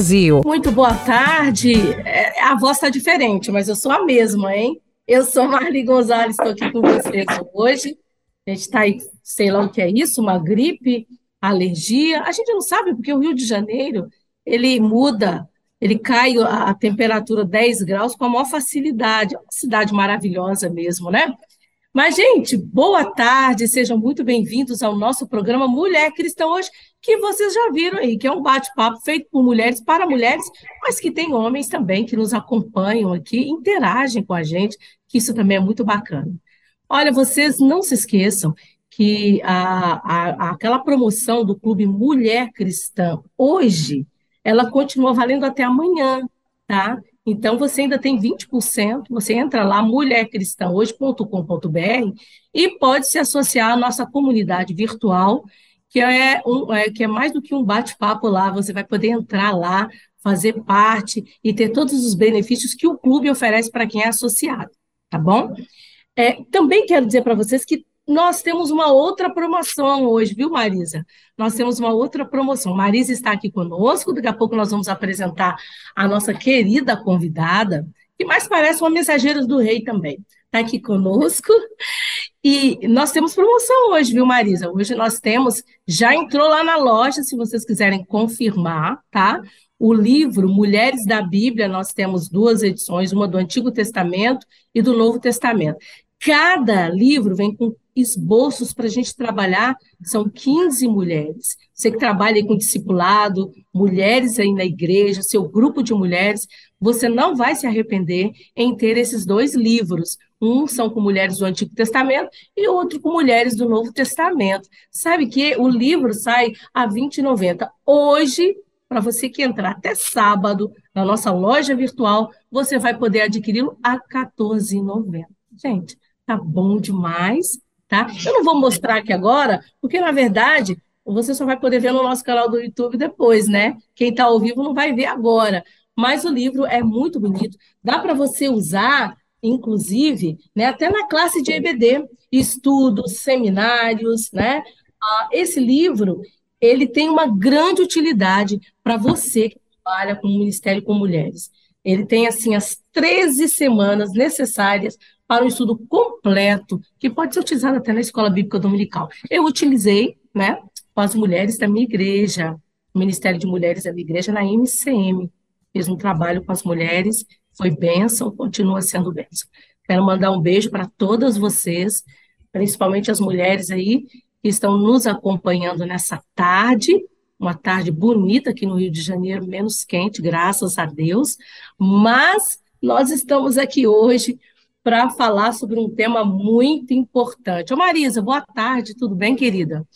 Brasil. Muito boa tarde. É, a voz está diferente, mas eu sou a mesma, hein? Eu sou Marli Gonzalez, estou aqui com vocês hoje. A gente está aí, sei lá o que é isso, uma gripe, alergia. A gente não sabe, porque o Rio de Janeiro, ele muda, ele cai a temperatura 10 graus com a maior facilidade. É uma cidade maravilhosa mesmo, né? Mas, gente, boa tarde, sejam muito bem-vindos ao nosso programa Mulher Cristã hoje, que vocês já viram aí, que é um bate-papo feito por mulheres para mulheres, mas que tem homens também que nos acompanham aqui, interagem com a gente, que isso também é muito bacana. Olha, vocês não se esqueçam que a, a, aquela promoção do Clube Mulher Cristã hoje, ela continua valendo até amanhã, tá? Então, você ainda tem 20%, você entra lá, mulhercristãohoje.com.br, e pode se associar à nossa comunidade virtual, que é, um, é, que é mais do que um bate-papo lá, você vai poder entrar lá, fazer parte e ter todos os benefícios que o clube oferece para quem é associado, tá bom? É, também quero dizer para vocês que nós temos uma outra promoção hoje, viu, Marisa? Nós temos uma outra promoção. Marisa está aqui conosco, daqui a pouco nós vamos apresentar a nossa querida convidada, que mais parece uma mensageira do rei também. Está aqui conosco. E nós temos promoção hoje, viu, Marisa? Hoje nós temos, já entrou lá na loja, se vocês quiserem confirmar, tá? O livro Mulheres da Bíblia, nós temos duas edições, uma do Antigo Testamento e do Novo Testamento. Cada livro vem com esboços para a gente trabalhar, são 15 mulheres. Você que trabalha com discipulado, mulheres aí na igreja, seu grupo de mulheres, você não vai se arrepender em ter esses dois livros. Um são com mulheres do Antigo Testamento e outro com mulheres do Novo Testamento. Sabe que o livro sai a R$ 20,90. Hoje, para você que entrar até sábado na nossa loja virtual, você vai poder adquiri-lo a R$ 14,90. Gente, tá bom demais, tá? Eu não vou mostrar aqui agora, porque na verdade você só vai poder ver no nosso canal do YouTube depois, né? Quem está ao vivo não vai ver agora. Mas o livro é muito bonito, dá para você usar, inclusive, né, até na classe de EBD, estudos, seminários, né? Ah, esse livro ele tem uma grande utilidade para você que trabalha com o Ministério com Mulheres. Ele tem, assim, as 13 semanas necessárias para um estudo completo, que pode ser utilizado até na escola bíblica dominical. Eu utilizei, né, com as mulheres da minha igreja, o Ministério de Mulheres da minha igreja, na MCM. Fiz um trabalho com as mulheres, foi bênção, continua sendo bênção. Quero mandar um beijo para todas vocês, principalmente as mulheres aí que estão nos acompanhando nessa tarde, uma tarde bonita aqui no Rio de Janeiro, menos quente, graças a Deus, mas nós estamos aqui hoje para falar sobre um tema muito importante. Ô Marisa, boa tarde, tudo bem, querida?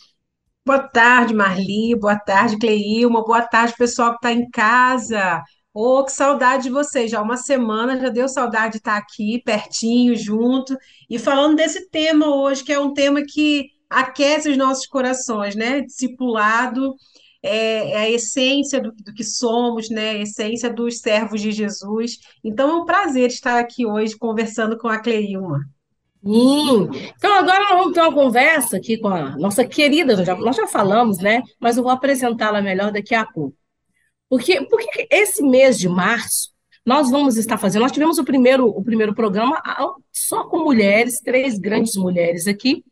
Boa tarde, Marli, boa tarde, Cleilma, boa tarde, pessoal que está em casa. Ô, oh, que saudade de vocês, já uma semana, já deu saudade de estar aqui, pertinho, junto, e falando desse tema hoje, que é um tema que aquece os nossos corações, né? Discipulado, é, é a essência do, do, que somos, né? A essência dos servos de Jesus. Então é um prazer estar aqui hoje conversando com a Cleilma. Hum. Então agora nós vamos ter uma conversa aqui com a nossa querida, nós já, nós já falamos, né? Mas eu vou apresentá-la melhor daqui a pouco. Porque, porque esse mês de março nós vamos estar fazendo, nós tivemos o primeiro, o primeiro programa só com mulheres, três grandes mulheres aqui,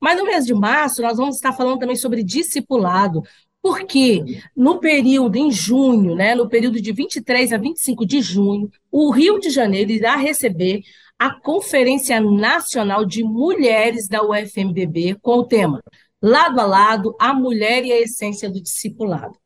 mas no mês de março, nós vamos estar falando também sobre discipulado, porque no período, em junho, né, no período de 23 a 25 de junho, o Rio de Janeiro irá receber a Conferência Nacional de Mulheres da UFMBB com o tema Lado a Lado, a Mulher e a Essência do Discipulado.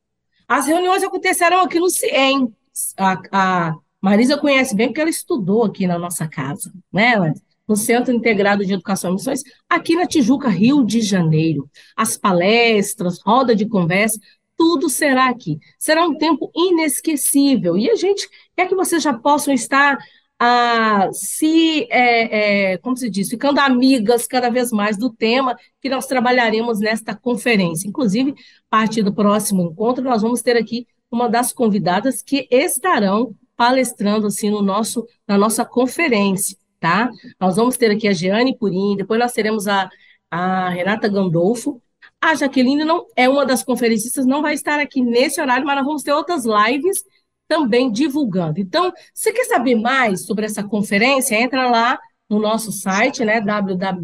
As reuniões acontecerão aqui no CIEM. A, a Marisa conhece bem porque ela estudou aqui na nossa casa, né, Marisa? No Centro Integrado de Educação e Missões, aqui na Tijuca, Rio de Janeiro. As palestras, roda de conversa, tudo será aqui. Será um tempo inesquecível. E a gente quer que vocês já possam estar a se, é, é, como se diz, ficando amigas cada vez mais do tema que nós trabalharemos nesta conferência. Inclusive, a partir do próximo encontro, nós vamos ter aqui uma das convidadas que estarão palestrando assim no nosso, na nossa conferência, tá? Nós vamos ter aqui a Jeane Purim, depois nós teremos a, a Renata Gandolfo, a Jaqueline não é uma das conferencistas, não vai estar aqui nesse horário, mas nós vamos ter outras lives também divulgando. Então, se quer saber mais sobre essa conferência, entra lá no nosso site, né, www.ufmbb.org,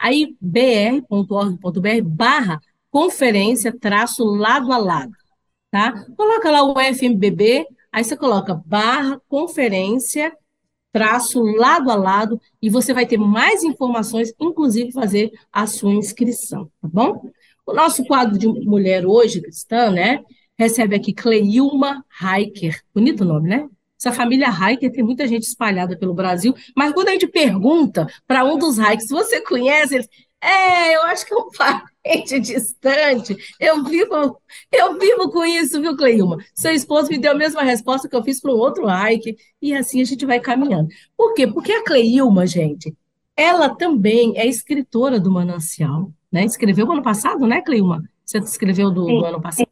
aí br.org.br barra conferência traço lado a lado, tá? Coloca lá o FMBB, aí você coloca barra conferência traço lado a lado e você vai ter mais informações, inclusive fazer a sua inscrição, tá bom? O nosso quadro de mulher hoje cristã, né, recebe aqui Cleilma Heiker, bonito nome, né? Essa família Heiker tem muita gente espalhada pelo Brasil, mas quando a gente pergunta para um dos Heikers, você conhece, eles, é, eu acho que é um parente distante. Eu vivo, eu vivo com isso, viu, Cleilma? Seu esposo me deu a mesma resposta que eu fiz para um outro Ike, e assim a gente vai caminhando. Por quê? Porque a Cleilma, gente, ela também é escritora do Manancial, né? Escreveu ano passado, né, Cleilma? Você escreveu do, do ano passado?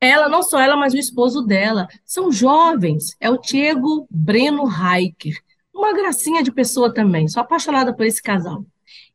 Ela, não só ela, mas o esposo dela, são jovens. É o Diego Breno Heiker. Uma gracinha de pessoa também. Sou apaixonada por esse casal.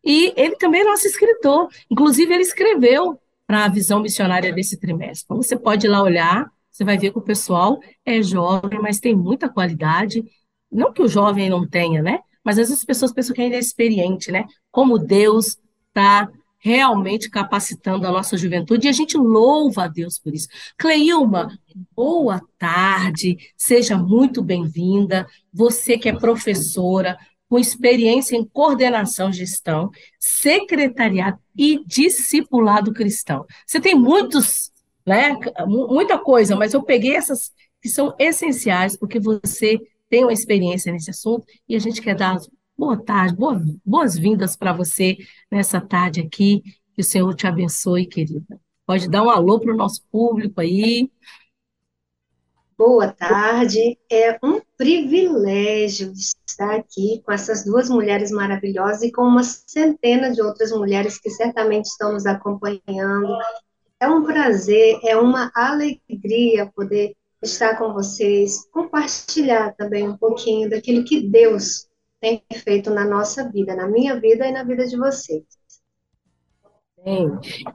E ele também é nosso escritor. Inclusive, ele escreveu para a visão missionária desse trimestre. Então, você pode ir lá olhar, você vai ver que o pessoal é jovem, mas tem muita qualidade. Não que o jovem não tenha, né? Mas às vezes as pessoas pensam que ainda é experiente, né? Como Deus está realmente capacitando a nossa juventude, e a gente louva a Deus por isso. Cleilma, boa tarde, seja muito bem-vinda. Você que é professora, com experiência em coordenação, gestão, secretariado e discipulado cristão. Você tem muitos, né, muita coisa, mas eu peguei essas que são essenciais, porque você tem uma experiência nesse assunto e a gente quer dar boa tarde, boa, boas-vindas para você nessa tarde aqui. Que o Senhor te abençoe, querida. Pode dar um alô para o nosso público aí. Boa tarde. É um privilégio estar aqui com essas duas mulheres maravilhosas e com uma centena de outras mulheres que certamente estão nos acompanhando. É um prazer, é uma alegria poder estar com vocês, compartilhar também um pouquinho daquilo que Deus tem feito na nossa vida, na minha vida e na vida de vocês.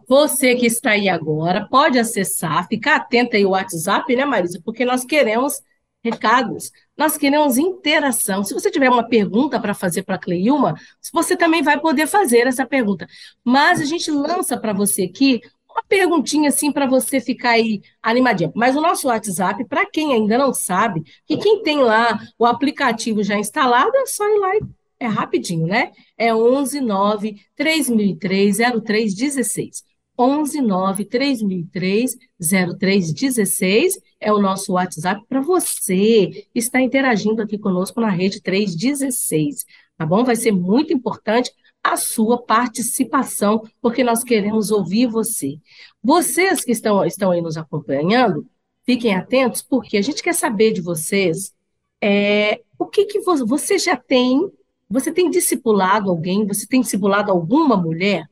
Você que está aí agora, pode acessar, ficar atenta aí o WhatsApp, né, Marisa? Porque nós queremos recados, nós queremos interação. Se você tiver uma pergunta para fazer para a Cleilma, você também vai poder fazer essa pergunta. Mas a gente lança para você aqui uma perguntinha assim para você ficar aí animadinha. Mas o nosso WhatsApp, para quem ainda não sabe, que quem tem lá o aplicativo já instalado, é só ir lá e é rapidinho, né? É 11 9 3003 0316. 11 9 3003 0316 é o nosso WhatsApp para você estar interagindo aqui conosco na rede 316, tá bom? Vai ser muito importante a sua participação, porque nós queremos ouvir você. Vocês que estão, estão aí nos acompanhando, fiquem atentos, porque a gente quer saber de vocês é, o que, que você já tem você tem discipulado alguém? Você tem discipulado alguma mulher?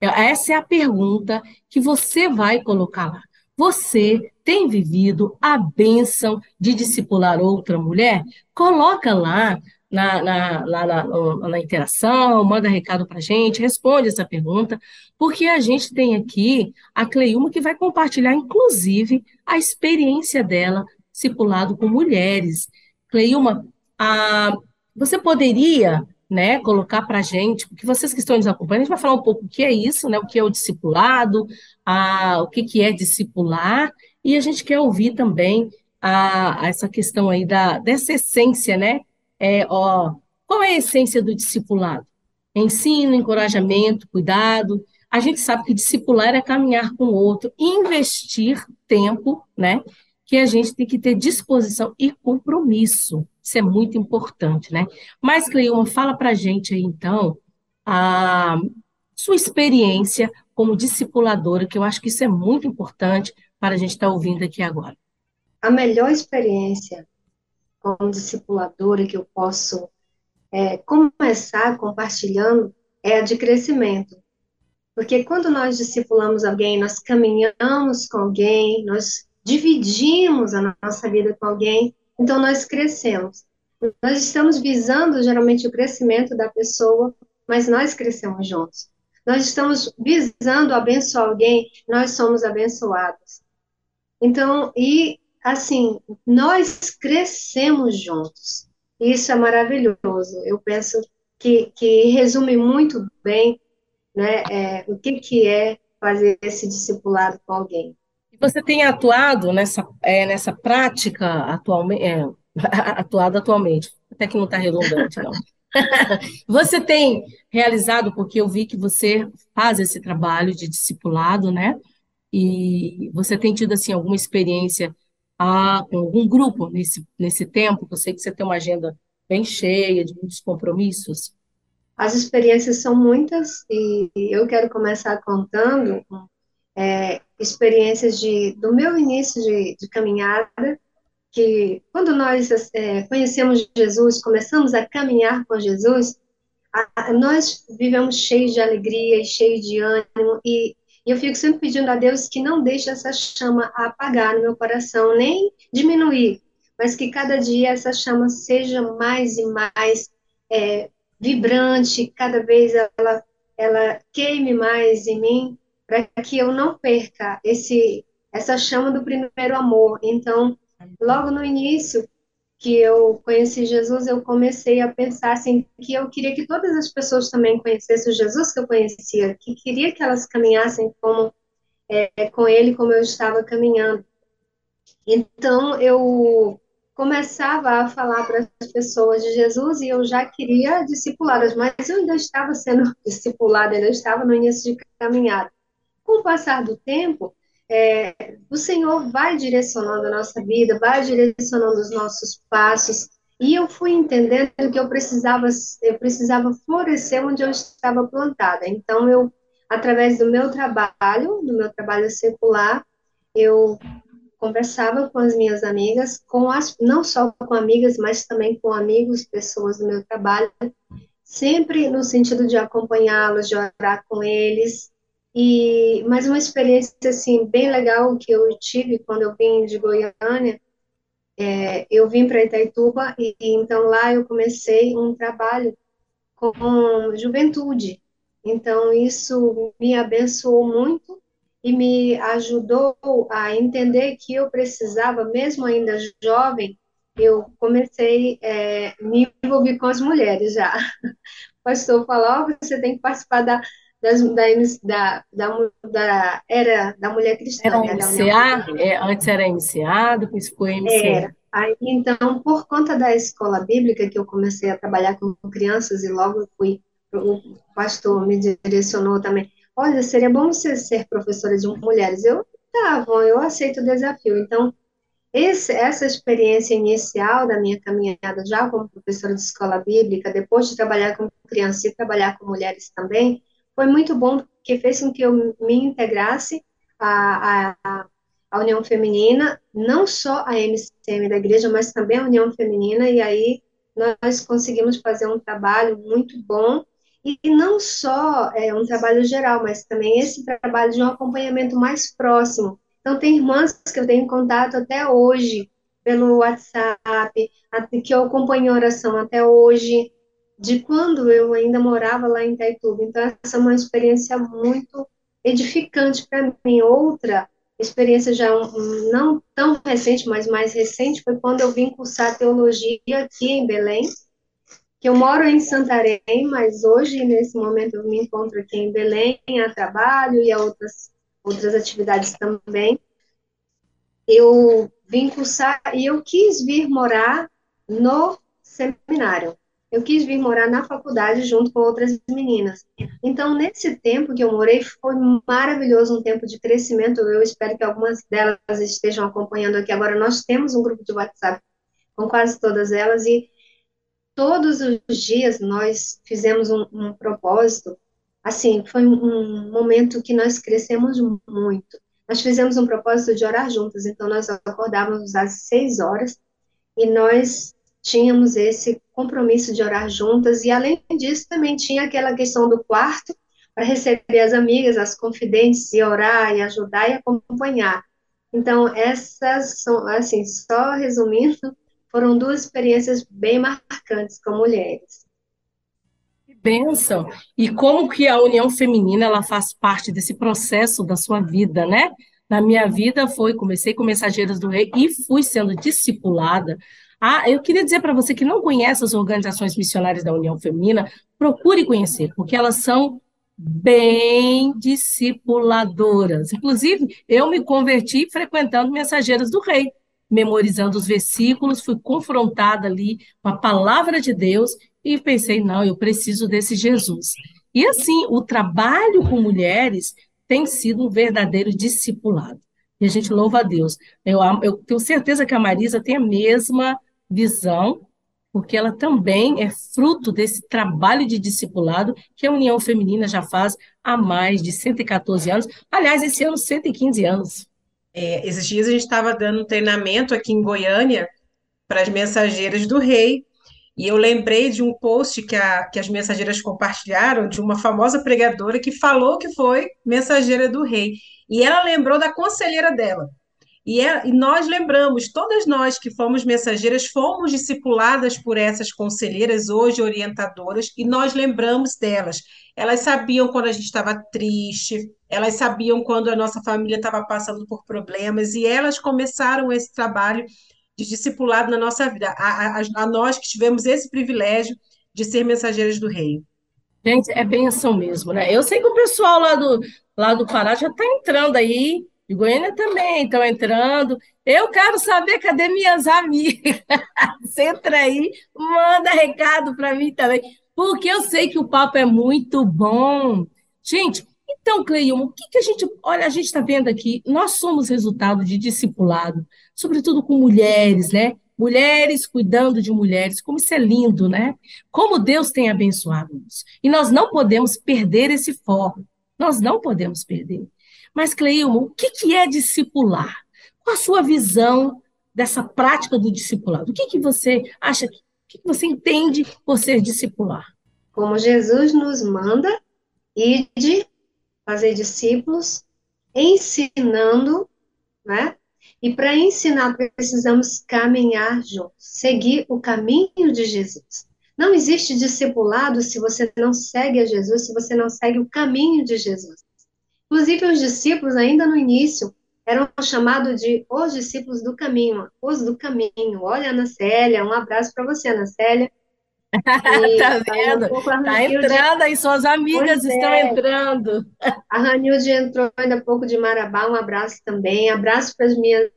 Essa é a pergunta que você vai colocar lá. Você tem vivido a bênção de discipular outra mulher? Coloca lá na, na, lá na, na interação, manda recado para a gente, responde essa pergunta, porque a gente tem aqui a Cleilma que vai compartilhar, inclusive, a experiência dela discipulado com mulheres. Cleilma, a, você poderia, né, colocar para a gente, porque vocês que estão nos acompanhando, a gente vai falar um pouco o que é isso, né, o que é o discipulado, a, o que, que é discipular, e a gente quer ouvir também a, a essa questão aí da, dessa essência, né, é, ó, qual é a essência do discipulado? Ensino, encorajamento, cuidado. A gente sabe que discipular é caminhar com o outro, investir tempo, né? Que a gente tem que ter disposição e compromisso. Isso é muito importante, né? Mas, Cleilma, fala para a gente aí, então, a sua experiência como discipuladora, que eu acho que isso é muito importante para a gente estar ouvindo aqui agora. A melhor experiência como discipuladora que eu posso é, começar compartilhando é a de crescimento. Porque quando nós discipulamos alguém, nós caminhamos com alguém, nós dividimos a nossa vida com alguém, então nós crescemos. Nós estamos visando geralmente o crescimento da pessoa, mas nós crescemos juntos. Nós estamos visando abençoar alguém, nós somos abençoados. Então, e assim, nós crescemos juntos. Isso é maravilhoso. Eu penso que, que resume muito bem né, é, o que, que é fazer esse discipulado com alguém. Você tem atuado nessa, é, nessa prática atualmente, é, atuado atualmente, até que não está redundante, não. você tem realizado, porque eu vi que você faz esse trabalho de discipulado, né? E você tem tido, assim, alguma experiência ah, com algum grupo nesse, nesse tempo? Eu sei que você tem uma agenda bem cheia, de muitos compromissos. As experiências são muitas e eu quero começar contando é, experiências de, do meu início de, de caminhada, que quando nós é, conhecemos Jesus, começamos a caminhar com Jesus, a, nós vivemos cheios de alegria e cheios de ânimo, e, e eu fico sempre pedindo a Deus que não deixe essa chama apagar no meu coração, nem diminuir, mas que cada dia essa chama seja mais e mais é, vibrante, cada vez ela, ela queime mais em mim, para que eu não perca esse essa chama do primeiro amor. Então, logo no início que eu conheci Jesus, eu comecei a pensar assim que eu queria que todas as pessoas também conhecessem o Jesus que eu conhecia, que queria que elas caminhassem como é, com ele como eu estava caminhando. Então, eu começava a falar para as pessoas de Jesus e eu já queria discipulá-las, mas eu ainda estava sendo discipulada, ainda estava no início de caminhada. Com o passar do tempo, é, o Senhor vai direcionando a nossa vida, vai direcionando os nossos passos, e eu fui entendendo que eu precisava, eu precisava florescer onde eu estava plantada. Então, eu, através do meu trabalho, do meu trabalho secular, eu conversava com as minhas amigas, com as, não só com amigas, mas também com amigos, pessoas do meu trabalho, sempre no sentido de acompanhá-los, de orar com eles. E mais uma experiência assim bem legal que eu tive quando eu vim de Goiânia, é, eu vim para Itaituba e, então lá eu comecei um trabalho com juventude. Então isso me abençoou muito e me ajudou a entender que eu precisava, mesmo ainda jovem, eu comecei é, me envolver com as mulheres já. O pastor falou, oh, você tem que participar da, das, da, da, da, era da mulher cristã. Era né, MCA? É, antes era MCA, depois foi MCA. Era. Aí, então, por conta da escola bíblica que eu comecei a trabalhar com crianças e logo fui, o pastor me direcionou também olha, seria bom você ser professora de mulheres. Eu, tá bom, eu aceito o desafio. Então, esse, essa experiência inicial da minha caminhada já como professora de escola bíblica, depois de trabalhar com crianças e trabalhar com mulheres também, foi muito bom, porque fez com que eu me integrasse à, à, à União Feminina, não só a MCM da igreja, mas também a União Feminina, e aí nós conseguimos fazer um trabalho muito bom e não só é, um trabalho geral, mas também esse trabalho de um acompanhamento mais próximo. Então, tem irmãs que eu tenho contato até hoje, pelo WhatsApp, que eu acompanho oração até hoje, de quando eu ainda morava lá em Itaituba. Então, essa é uma experiência muito edificante para mim. Outra experiência já não tão recente, mas mais recente, foi quando eu vim cursar teologia aqui em Belém, que eu moro em Santarém, mas hoje, nesse momento, eu me encontro aqui em Belém, a trabalho e a outras, outras atividades também. Eu vim cursar e eu quis vir morar no seminário. Eu quis vir morar na faculdade junto com outras meninas. Então, nesse tempo que eu morei, foi maravilhoso, um tempo de crescimento. Eu espero que algumas delas estejam acompanhando aqui. Agora, nós temos um grupo de WhatsApp com quase todas elas e todos os dias nós fizemos um, um propósito assim, foi um momento que nós crescemos muito. Nós fizemos um propósito de orar juntas, então nós acordávamos às seis horas e nós tínhamos esse compromisso de orar juntas, e além disso, também tinha aquela questão do quarto, para receber as amigas, as confidentes, e orar, e ajudar e acompanhar. Então, essas são, assim, só resumindo, foram duas experiências bem marcantes com mulheres. Que bênção! E como que a união feminina, ela faz parte desse processo da sua vida, né? Na minha vida foi, comecei com Mensageiras do Rei e fui sendo discipulada. Ah, eu queria dizer para você que não conhece as organizações missionárias da União Feminina, procure conhecer, porque elas são bem discipuladoras. Inclusive, eu me converti frequentando Mensageiras do Rei, memorizando os versículos, fui confrontada ali com a palavra de Deus e pensei, não, eu preciso desse Jesus. E assim, o trabalho com mulheres tem sido um verdadeiro discipulado. E a gente louva a Deus. Eu, eu tenho certeza que a Marisa tem a mesma visão porque ela também é fruto desse trabalho de discipulado que a União Feminina já faz há mais de 114 anos. Aliás, esse ano, 115 anos. É, esses dias a gente estava dando um treinamento aqui em Goiânia para as mensageiras do rei, e eu lembrei de um post que, a, que as mensageiras compartilharam de uma famosa pregadora que falou que foi mensageira do rei. E ela lembrou da conselheira dela. E, é, e nós lembramos, todas nós que fomos mensageiras, fomos discipuladas por essas conselheiras, hoje orientadoras, e nós lembramos delas. Elas sabiam quando a gente estava triste, elas sabiam quando a nossa família estava passando por problemas, e elas começaram esse trabalho de discipulado na nossa vida, a, a, a nós que tivemos esse privilégio de ser mensageiras do rei. Gente, é benção mesmo, né? Eu sei que o pessoal lá do, lá do Pará já está entrando aí de Goiânia também estão entrando. Eu quero saber cadê minhas amigas. Você entra aí, manda recado para mim também, porque eu sei que o papo é muito bom. Gente, então, Cleiton, o que, que a gente. Olha, a gente está vendo aqui, nós somos resultado de discipulado, sobretudo com mulheres, né? Mulheres cuidando de mulheres, como isso é lindo, né? Como Deus tem abençoado nos E nós não podemos perder esse foco. Nós não podemos perder. Mas, Cleilma, o que, que é discipular? Qual a sua visão dessa prática do discipulado? O que, que você acha, o que, que você entende por ser discipular? Como Jesus nos manda, ir de fazer discípulos, ensinando, né? E para ensinar, precisamos caminhar juntos, seguir o caminho de Jesus. Não existe discipulado se você não segue a Jesus, se você não segue o caminho de Jesus. Inclusive, os discípulos, ainda no início, eram chamados de os discípulos do caminho, os do caminho. Olha, Ana Célia, um abraço para você, Ana Célia. E, tá vendo? Um tá entrando aí, suas amigas pois estão é. entrando. A Ranilde entrou ainda há pouco de Marabá, um abraço também. Abraço para as minhas,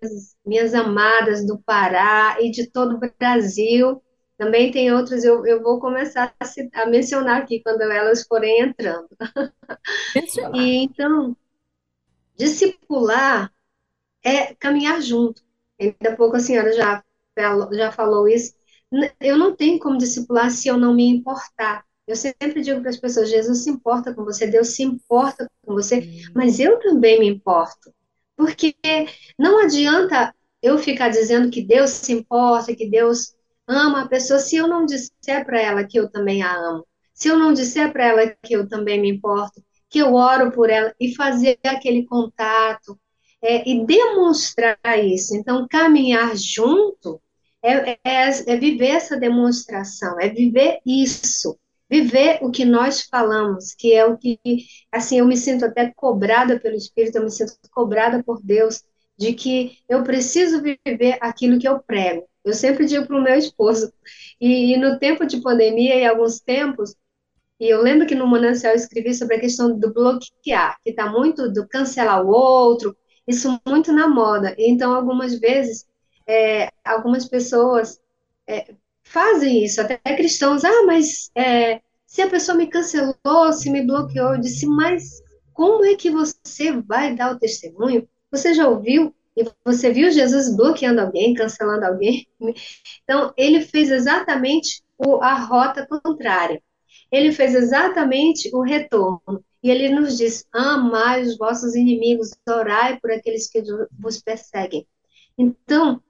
minhas amadas do Pará e de todo o Brasil. Também tem outros, eu, eu vou começar a, a mencionar aqui quando elas forem entrando. e então, discipular é caminhar junto. Ainda pouco a senhora já, já falou isso. Eu não tenho como discipular se eu não me importar. Eu sempre digo para as pessoas: Jesus se importa com você, Deus se importa com você, mas eu também me importo. Porque não adianta eu ficar dizendo que Deus se importa, que Deus ama a pessoa se eu não disser para ela que eu também a amo, se eu não disser para ela que eu também me importo, que eu oro por ela e fazer aquele contato é, e demonstrar isso. Então, caminhar junto é, é, é viver essa demonstração, é viver isso viver o que nós falamos, que é o que, assim, eu me sinto até cobrada pelo Espírito, eu me sinto cobrada por Deus, de que eu preciso viver aquilo que eu prego. Eu sempre digo para o meu esposo. E, e, no tempo de pandemia, em alguns tempos, e eu lembro que no Manancial eu escrevi sobre a questão do bloquear, que está muito do cancelar o outro, isso muito na moda. Então, algumas vezes, é, algumas pessoas é, fazem isso, até cristãos, ah, mas é, se a pessoa me cancelou, se me bloqueou, eu disse, mas como é que você vai dar o testemunho? Você já ouviu e você viu Jesus bloqueando alguém, cancelando alguém? Então, ele fez exatamente a rota contrária. ele fez exatamente o retorno. E ele nos diz: amai os vossos inimigos, orai por aqueles que vos perseguem. Então,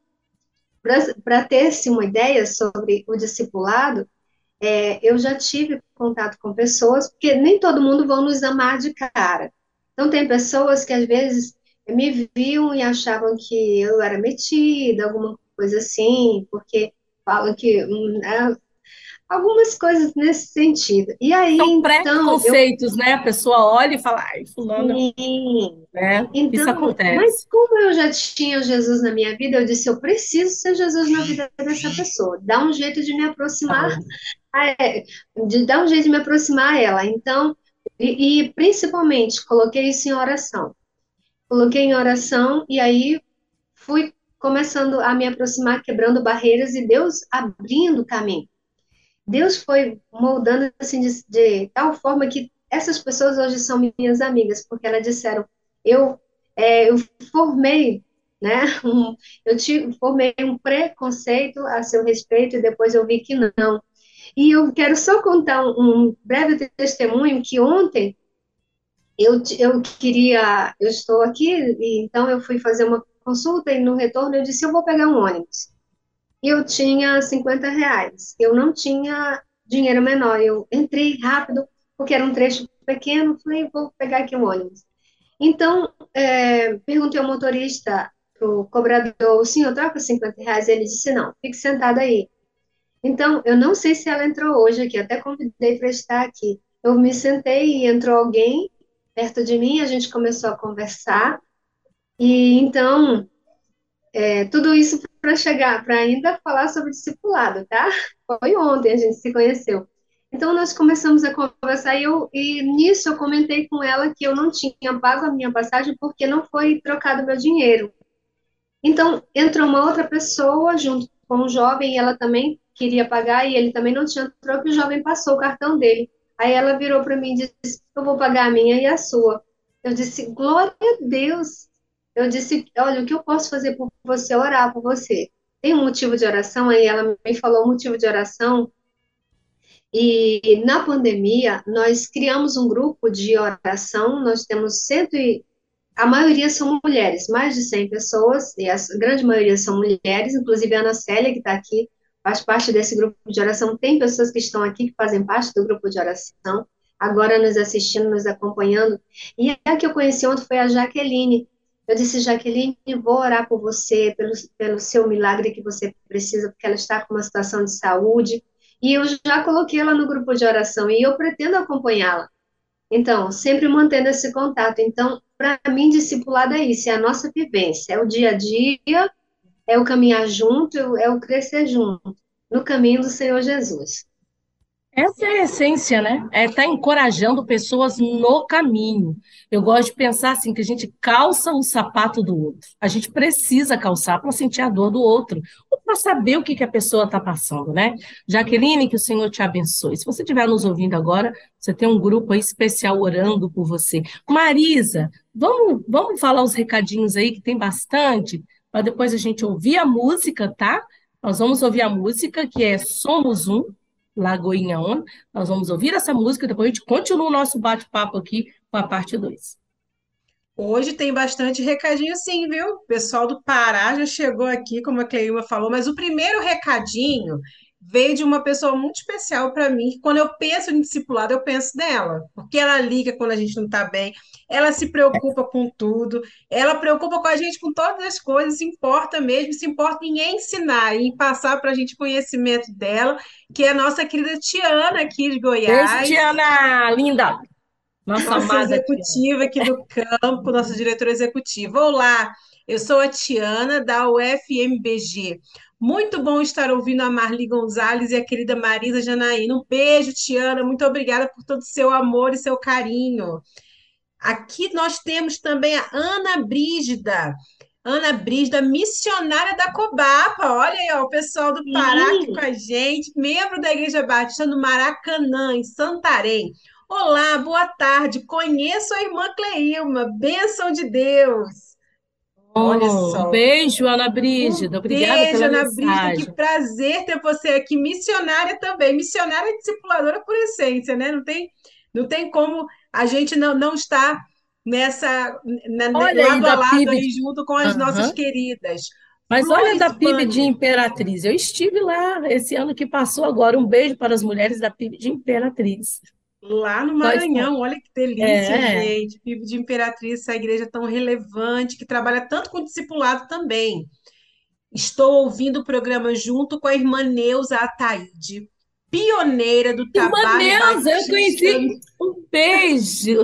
para ter-se uma ideia sobre o discipulado, é, eu já tive contato com pessoas, porque nem todo mundo vão nos amar de cara. Então, tem pessoas que às vezes me viam e achavam que eu era metida, alguma coisa assim, porque falam que né, algumas coisas nesse sentido. E aí, São então, preconceitos, eu... né? A pessoa olha e fala, ai, fulano. Sim. Né? Então, Isso acontece. Mas como eu já tinha Jesus na minha vida, eu disse, eu preciso ser Jesus na vida dessa pessoa. Dá um jeito de me aproximar, tá de dar um jeito de me aproximar a ela. Então, e, e principalmente, coloquei isso em oração. Coloquei em oração e aí fui começando a me aproximar, quebrando barreiras e Deus abrindo caminho. Deus foi moldando assim de, de, tal forma que essas pessoas hoje são minhas amigas, porque elas disseram, eu, é, eu formei, né, um, eu te, formei um preconceito a seu respeito e depois eu vi que não. E eu quero só contar um, um breve testemunho que ontem eu, eu queria, eu estou aqui, então eu fui fazer uma consulta e no retorno eu disse, eu vou pegar um ônibus e eu tinha 50 reais. Eu não tinha dinheiro menor. Eu entrei rápido, porque era um trecho pequeno, falei, vou pegar aqui um ônibus. Então, é, perguntei ao motorista, o cobrador, o senhor troca 50 reais? Ele disse, não, fique sentado aí. Então, eu não sei se ela entrou hoje aqui, até convidei para estar aqui. Eu me sentei e entrou alguém perto de mim, a gente começou a conversar, e então é, tudo isso para chegar, para ainda falar sobre discipulado, tá? Foi ontem a gente se conheceu. Então nós começamos a conversar e, eu, e nisso eu comentei com ela que eu não tinha pago a minha passagem porque não foi trocado meu dinheiro. Então entrou uma outra pessoa junto com o jovem e ela também queria pagar e ele também não tinha troco e o jovem passou o cartão dele. Aí ela virou para mim e disse: Eu vou pagar a minha e a sua. Eu disse: Glória a Deus. Eu disse, olha, o que eu posso fazer por você é orar por você. Tem um motivo de oração? Aí ela me falou um motivo de oração. E na pandemia, nós criamos um grupo de oração, nós temos cento e... A maioria são mulheres, mais de 100 pessoas, e a grande maioria são mulheres, inclusive a Ana Célia, que está aqui, faz parte desse grupo de oração. Tem pessoas que estão aqui que fazem parte do grupo de oração, agora nos assistindo, nos acompanhando. E a que eu conheci ontem foi a Jaqueline, eu disse, Jaqueline, vou orar por você, pelo, pelo seu milagre que você precisa, porque ela está com uma situação de saúde. E eu já coloquei ela no grupo de oração e eu pretendo acompanhá-la. Então, sempre mantendo esse contato. Então, para mim, discipulado é isso, é a nossa vivência, é o dia a dia, é o caminhar junto, é o crescer junto, no caminho do Senhor Jesus. Essa é a essência, né? É estar tá encorajando pessoas no caminho. Eu gosto de pensar assim, que a gente calça o sapato do outro. A gente precisa calçar para sentir a dor do outro, ou para saber o que, que a pessoa está passando, né? Jaqueline, que o Senhor te abençoe. Se você estiver nos ouvindo agora, você tem um grupo especial orando por você. Marisa, vamos, vamos falar os recadinhos aí, que tem bastante, para depois a gente ouvir a música, tá? Nós vamos ouvir a música, que é Somos Um, Lagoinha On. Nós vamos ouvir essa música, depois a gente continua o nosso bate-papo aqui com a parte 2. Hoje tem bastante recadinho sim, viu? O pessoal do Pará já chegou aqui, como a Cleilma falou, mas o primeiro recadinho veio de uma pessoa muito especial para mim, que quando eu penso em discipulado, eu penso nela, porque ela liga quando a gente não está bem, ela se preocupa com tudo, ela preocupa com a gente com todas as coisas, se importa mesmo, se importa em ensinar, em passar para a gente conhecimento dela, que é a nossa querida Tiana aqui de Goiás. Beijo, Tiana, linda! Nossa, nossa executiva aqui do campo, nossa diretora executiva. Olá, eu sou a Tiana, da UFMBG. Muito bom estar ouvindo a Marli Gonzalez e a querida Marisa Janaína. Um beijo, Tiana. Muito obrigada por todo o seu amor e seu carinho. Aqui nós temos também a Ana Brígida. Ana Brígida, missionária da Cobapa. Olha aí, ó, o pessoal do Pará aqui com a gente, membro da Igreja Batista do Maracanã, em Santarém. Olá, boa tarde. Conheço a irmã Cleilma. Bênção de Deus. Olha só. Um beijo, Ana Brígida. Um Obrigada beijo, pela Ana mensagem. Brígida. Que prazer ter você aqui, missionária também. Missionária e discipuladora por essência, né? Não tem, não tem como a gente não, não estar nessa na, olha lado a lado PIB... aí, junto com as uhum. nossas queridas. Mas Flores olha da PIB de Imperatriz. Eu estive lá esse ano que passou agora. Um beijo para as mulheres da PIB de Imperatriz. Lá no Maranhão, olha que delícia, é. gente. PIB de Imperatriz, essa igreja tão relevante, que trabalha tanto com discipulado também. Estou ouvindo o programa junto com a irmã Neuza Ataíde pioneira do trabalho Neuza, eu conheci. Um beijo!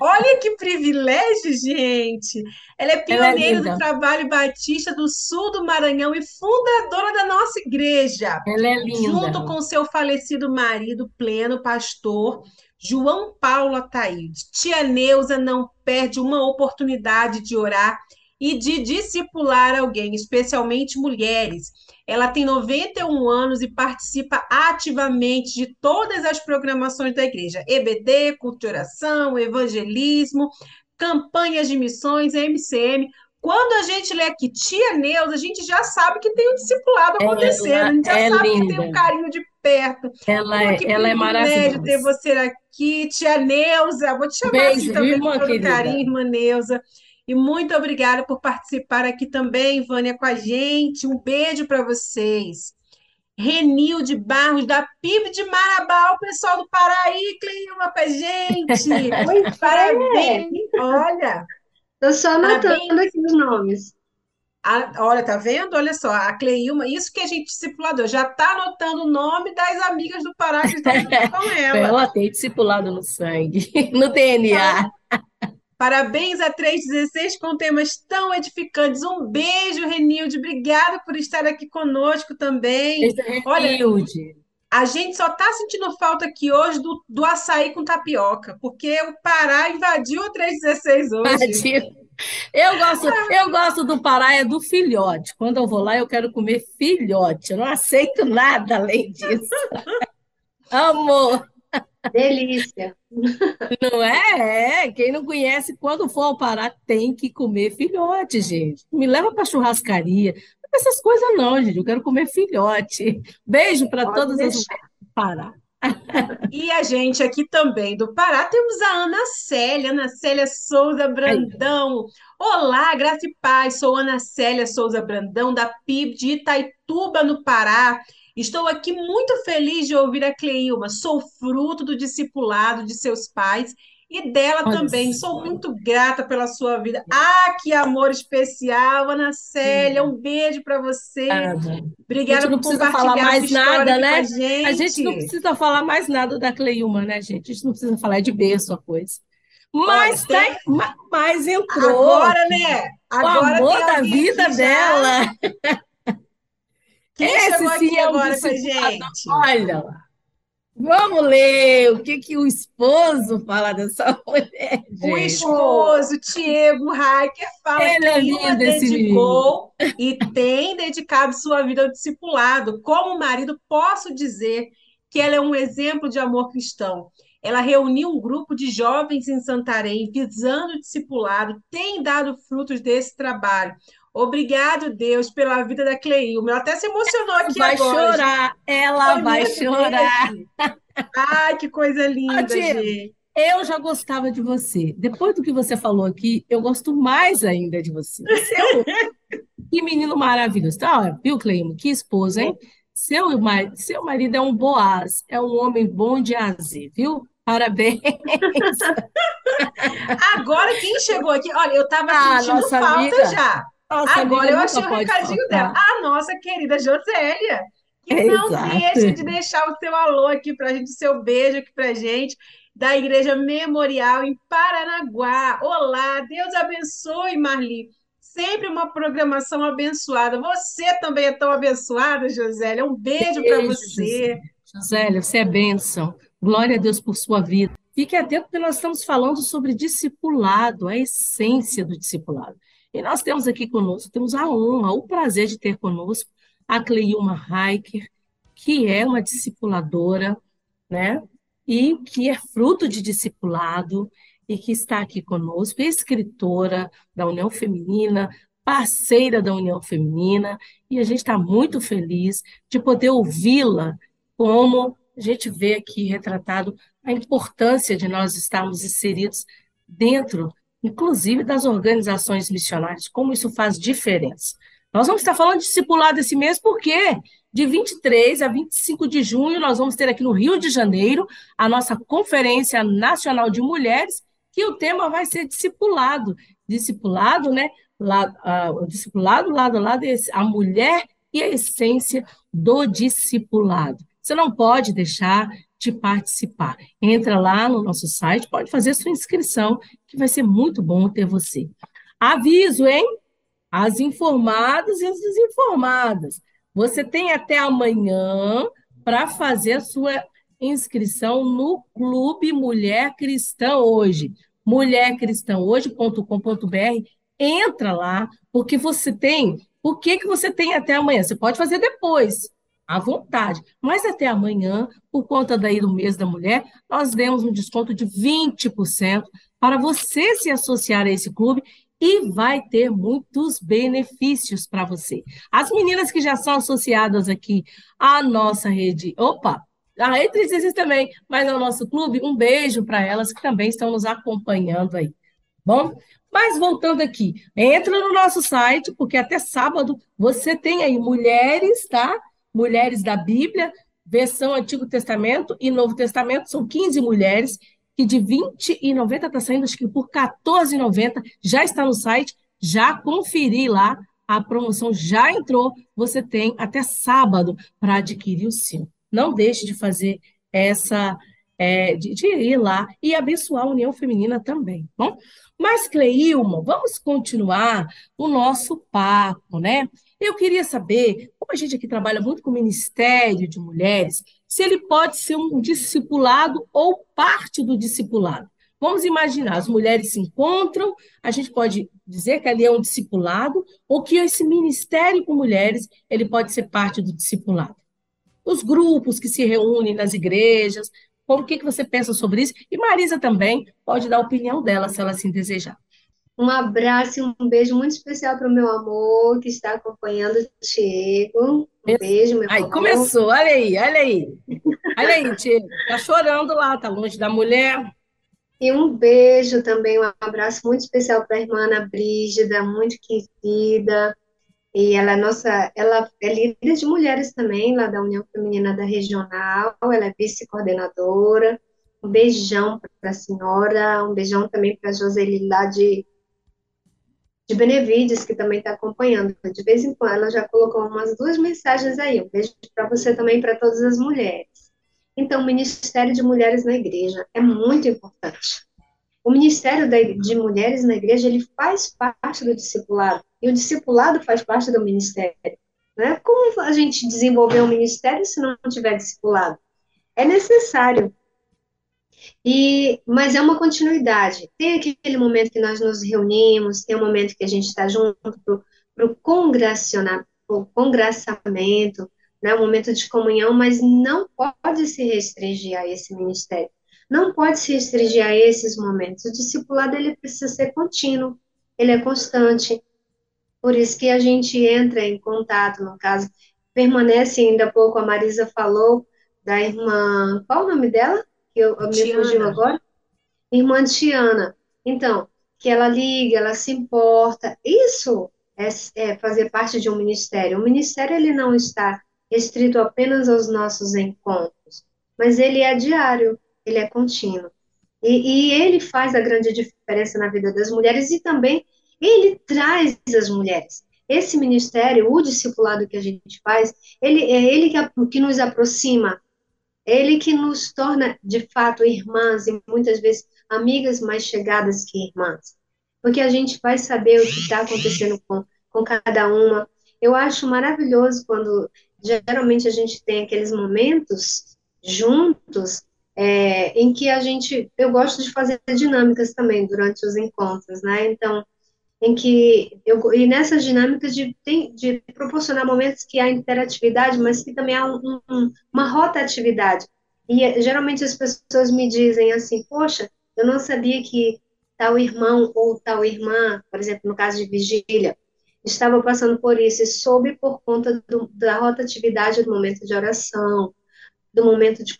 Olha que privilégio, gente! Ela é pioneira Ela é do trabalho batista do sul do Maranhão e fundadora da nossa igreja. Ela é linda. Junto com seu falecido marido, pleno pastor, João Paulo Ataíde. Tia Neuza não perde uma oportunidade de orar e de discipular alguém, especialmente mulheres. Ela tem 91 anos e participa ativamente de todas as programações da igreja: EBD, culto de oração, evangelismo, campanhas de missões, MCM. Quando a gente lê aqui Tia Neuza, a gente já sabe que tem um discipulado acontecendo, ela a gente já é sabe linda. que tem um carinho de perto. Ela, Pô, é, ela é maravilhosa. ter você aqui, Tia Neuza. Vou te chamar Beijo, assim também com todo carinho, irmã Neuza. E muito obrigada por participar aqui também, Vânia, com a gente. Um beijo para vocês. Renil de Barros, da PIB de Marabá, o pessoal do Paraí, clima a gente. Parabéns. Olha. Estou só anotando aqui os nomes. A, olha, tá vendo? Olha só, a Cleilma, isso que a gente discipulador, já está anotando o nome das amigas do Pará que estão com ela. Ela tem discipulado no sangue, no DNA. Parabéns a 316 com temas tão edificantes. Um beijo, Renilde. Obrigada por estar aqui conosco também. Olha, Renilde. A gente só está sentindo falta aqui hoje do, do açaí com tapioca, porque o Pará invadiu o 316 hoje. Eu gosto, eu gosto do Pará, é do filhote. Quando eu vou lá, eu quero comer filhote. Eu não aceito nada além disso. Amor. Delícia. Não é? é? Quem não conhece, quando for ao Pará, tem que comer filhote, gente. Me leva para churrascaria. Não essas coisas não, gente. Eu quero comer filhote. Beijo para todas deixar. as mulheres do Pará. E a gente aqui também do Pará temos a Ana Célia, Ana Célia Souza Brandão. Olá, graça e paz. Sou Ana Célia Souza Brandão, da PIB de Itaituba, no Pará. Estou aqui muito feliz de ouvir a Cleilma. Sou fruto do discipulado de seus pais e dela Olha também. Sou muito grata pela sua vida. Ah, que amor especial, Ana Célia. Um beijo para você. Obrigada por compartilhar falar mais nada, né? a gente. A gente não precisa falar mais nada da Cleilma, né, gente? A gente não precisa falar de berço a coisa. Mas, tem... mas entrou. Agora, né? Agora o amor da vida dela. Quem Esse chegou aqui é agora com a gente? Olha lá. Vamos ler o que, que o esposo fala dessa mulher. Gente. O esposo, Diego Heiker, fala Ele é que é dedicou e tem dedicado sua vida ao discipulado. Como marido, posso dizer que ela é um exemplo de amor cristão. Ela reuniu um grupo de jovens em Santarém, visando o discipulado, tem dado frutos desse trabalho. Obrigado, Deus, pela vida da Cleilma. Ela até se emocionou aqui vai agora. Vai chorar, ela Foi vai chorar. Ai, que coisa linda, gente. Eu já gostava de você. Depois do que você falou aqui, eu gosto mais ainda de você. Seu, que menino maravilhoso. Tá, viu, Cleimo? Que esposa, hein? Seu, seu marido é um boaz, é um homem bom de azer, viu? Parabéns! Agora, quem chegou aqui? Olha, eu estava ah, sentindo falta amiga. já. Nossa, Agora eu achei o recadinho faltar. dela. A nossa querida Josélia, que é não exato. deixa de deixar o seu alô aqui para a gente, o seu beijo aqui para a gente, da Igreja Memorial em Paranaguá. Olá, Deus abençoe, Marli. Sempre uma programação abençoada. Você também é tão abençoada, Josélia. Um beijo, beijo para você. Josélia, você é bênção. Glória a Deus por sua vida. Fique atento, porque nós estamos falando sobre discipulado, a essência do discipulado. E nós temos aqui conosco, temos a honra, o prazer de ter conosco a Cleilma Heiker, que é uma discipuladora, né? E que é fruto de discipulado. e que está aqui conosco, escritora da União Feminina, parceira da União Feminina, e a gente está muito feliz de poder ouvi-la como a gente vê aqui retratado a importância de nós estarmos inseridos dentro, inclusive, das organizações missionárias, como isso faz diferença. Nós vamos estar falando de discipulado esse mês, porque de 23 a 25 de junho nós vamos ter aqui no Rio de Janeiro a nossa Conferência Nacional de Mulheres, que o tema vai ser discipulado. Discipulado, né? Lá, uh, discipulado lado a lado, a mulher e a essência do discipulado. Você não pode deixar de participar. Entra lá no nosso site, pode fazer sua inscrição, que vai ser muito bom ter você. Aviso, hein? As informadas e as desinformadas. Você tem até amanhã para fazer a sua inscrição no Clube Mulher Cristã Hoje. mulhercristãohoje.com.br. Entra lá, porque você tem. O que, que você tem até amanhã? Você pode fazer depois à vontade. Mas até amanhã, por conta daí do mês da mulher, nós demos um desconto de 20% para você se associar a esse clube e vai ter muitos benefícios para você. As meninas que já são associadas aqui à nossa rede, opa, a rede também, mas ao nosso clube, um beijo para elas que também estão nos acompanhando aí. Bom, mas voltando aqui, entra no nosso site, porque até sábado você tem aí mulheres, tá? Mulheres da Bíblia, versão Antigo Testamento e Novo Testamento, são 15 mulheres, que de 20,90 está saindo, acho que por 14,90, já está no site, já conferi lá, a promoção já entrou, você tem até sábado para adquirir o seu. Não deixe de fazer essa, é, de, de, ir lá e abençoar a União Feminina também, bom? Mas, Cleilma, vamos continuar o nosso papo, né? Eu queria saber, como a gente aqui trabalha muito com o Ministério de Mulheres, se ele pode ser um discipulado ou parte do discipulado. Vamos imaginar, as mulheres se encontram, a gente pode dizer que ali é um discipulado, ou que esse ministério com mulheres, ele pode ser parte do discipulado. Os grupos que se reúnem nas igrejas, como que, que você pensa sobre isso? E Marisa também pode dar a opinião dela, se ela assim desejar. Um abraço e um beijo muito especial para o meu amor que está acompanhando o Diego. Um beijo, meu Aí, amor. começou, olha aí, olha aí. Olha aí, Diego. Tá chorando lá, tá longe da mulher. E um beijo também, um abraço muito especial para a irmã Ana Brígida, muito querida. E ela é nossa, ela é líder de mulheres também, lá da União Feminina da Regional, ela é vice-coordenadora. Um beijão para a senhora, um beijão também para a Joseli lá de de Benevides, que também está acompanhando. De vez em quando, ela já colocou umas duas mensagens aí. Um beijo para você também, para todas as mulheres. Então, o Ministério de Mulheres na Igreja é muito importante. O Ministério de Mulheres na Igreja, ele faz parte do discipulado, e o discipulado faz parte do ministério. Né? Como a gente desenvolver um ministério se não tiver discipulado? É necessário e, mas é uma continuidade. Tem aquele momento que nós nos reunimos, tem um momento que a gente está junto para o congressamento, né, um momento de comunhão, mas não pode se restringir a esse ministério. Não pode se restringir a esses momentos. O discipulado ele precisa ser contínuo, ele é constante. Por isso que a gente entra em contato, no caso, permanece ainda pouco, a Marisa falou da irmã, qual o nome dela? Que eu, eu me fugiu agora, irmã Tiana. Então, que ela liga, ela se importa. Isso é, é, fazer parte de um ministério. O ministério ele não está restrito apenas aos nossos encontros, mas ele é diário, ele é contínuo. E, e ele faz a grande diferença na vida das mulheres e também ele traz as mulheres. Esse ministério, o discipulado que a gente faz, ele é ele que, que nos aproxima ele que nos torna, de fato, irmãs e muitas vezes amigas mais chegadas que irmãs. Porque a gente vai saber o que está acontecendo com, com cada uma. Eu acho maravilhoso quando, geralmente, a gente tem aqueles momentos juntos é, em que a gente. Eu gosto de fazer dinâmicas também durante os encontros, né? Então, em que eu e nessas dinâmicas de, de proporcionar momentos que há interatividade, mas que também há um, um, uma rotatividade. E geralmente as pessoas me dizem assim, poxa, eu não sabia que tal irmão ou tal irmã, por exemplo, no caso de vigília, estava passando por isso e soube por conta do, da rotatividade do momento de oração, do momento de,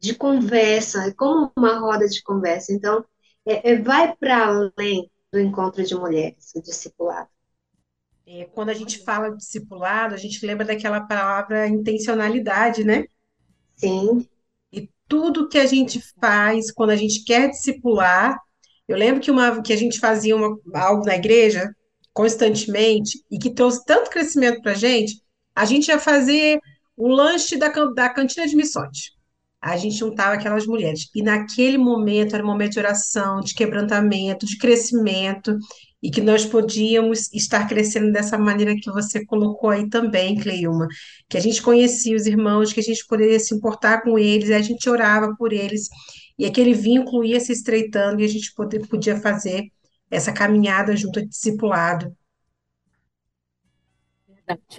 de conversa, é como uma roda de conversa. Então, é, é vai para além do encontro de mulheres, o discipulado. É, quando a gente fala discipulado, a gente lembra daquela palavra intencionalidade, né? Sim. E tudo que a gente faz quando a gente quer discipular, eu lembro que, uma, que a gente fazia uma, algo na igreja constantemente e que trouxe tanto crescimento para a gente, a gente ia fazer o lanche da, da cantina de missões. A gente juntava aquelas mulheres. E naquele momento era um momento de oração, de quebrantamento, de crescimento, e que nós podíamos estar crescendo dessa maneira que você colocou aí também, Cleilma, que a gente conhecia os irmãos, que a gente poderia se importar com eles, e a gente orava por eles, e aquele vínculo ia se estreitando, e a gente podia fazer essa caminhada junto ao discipulado.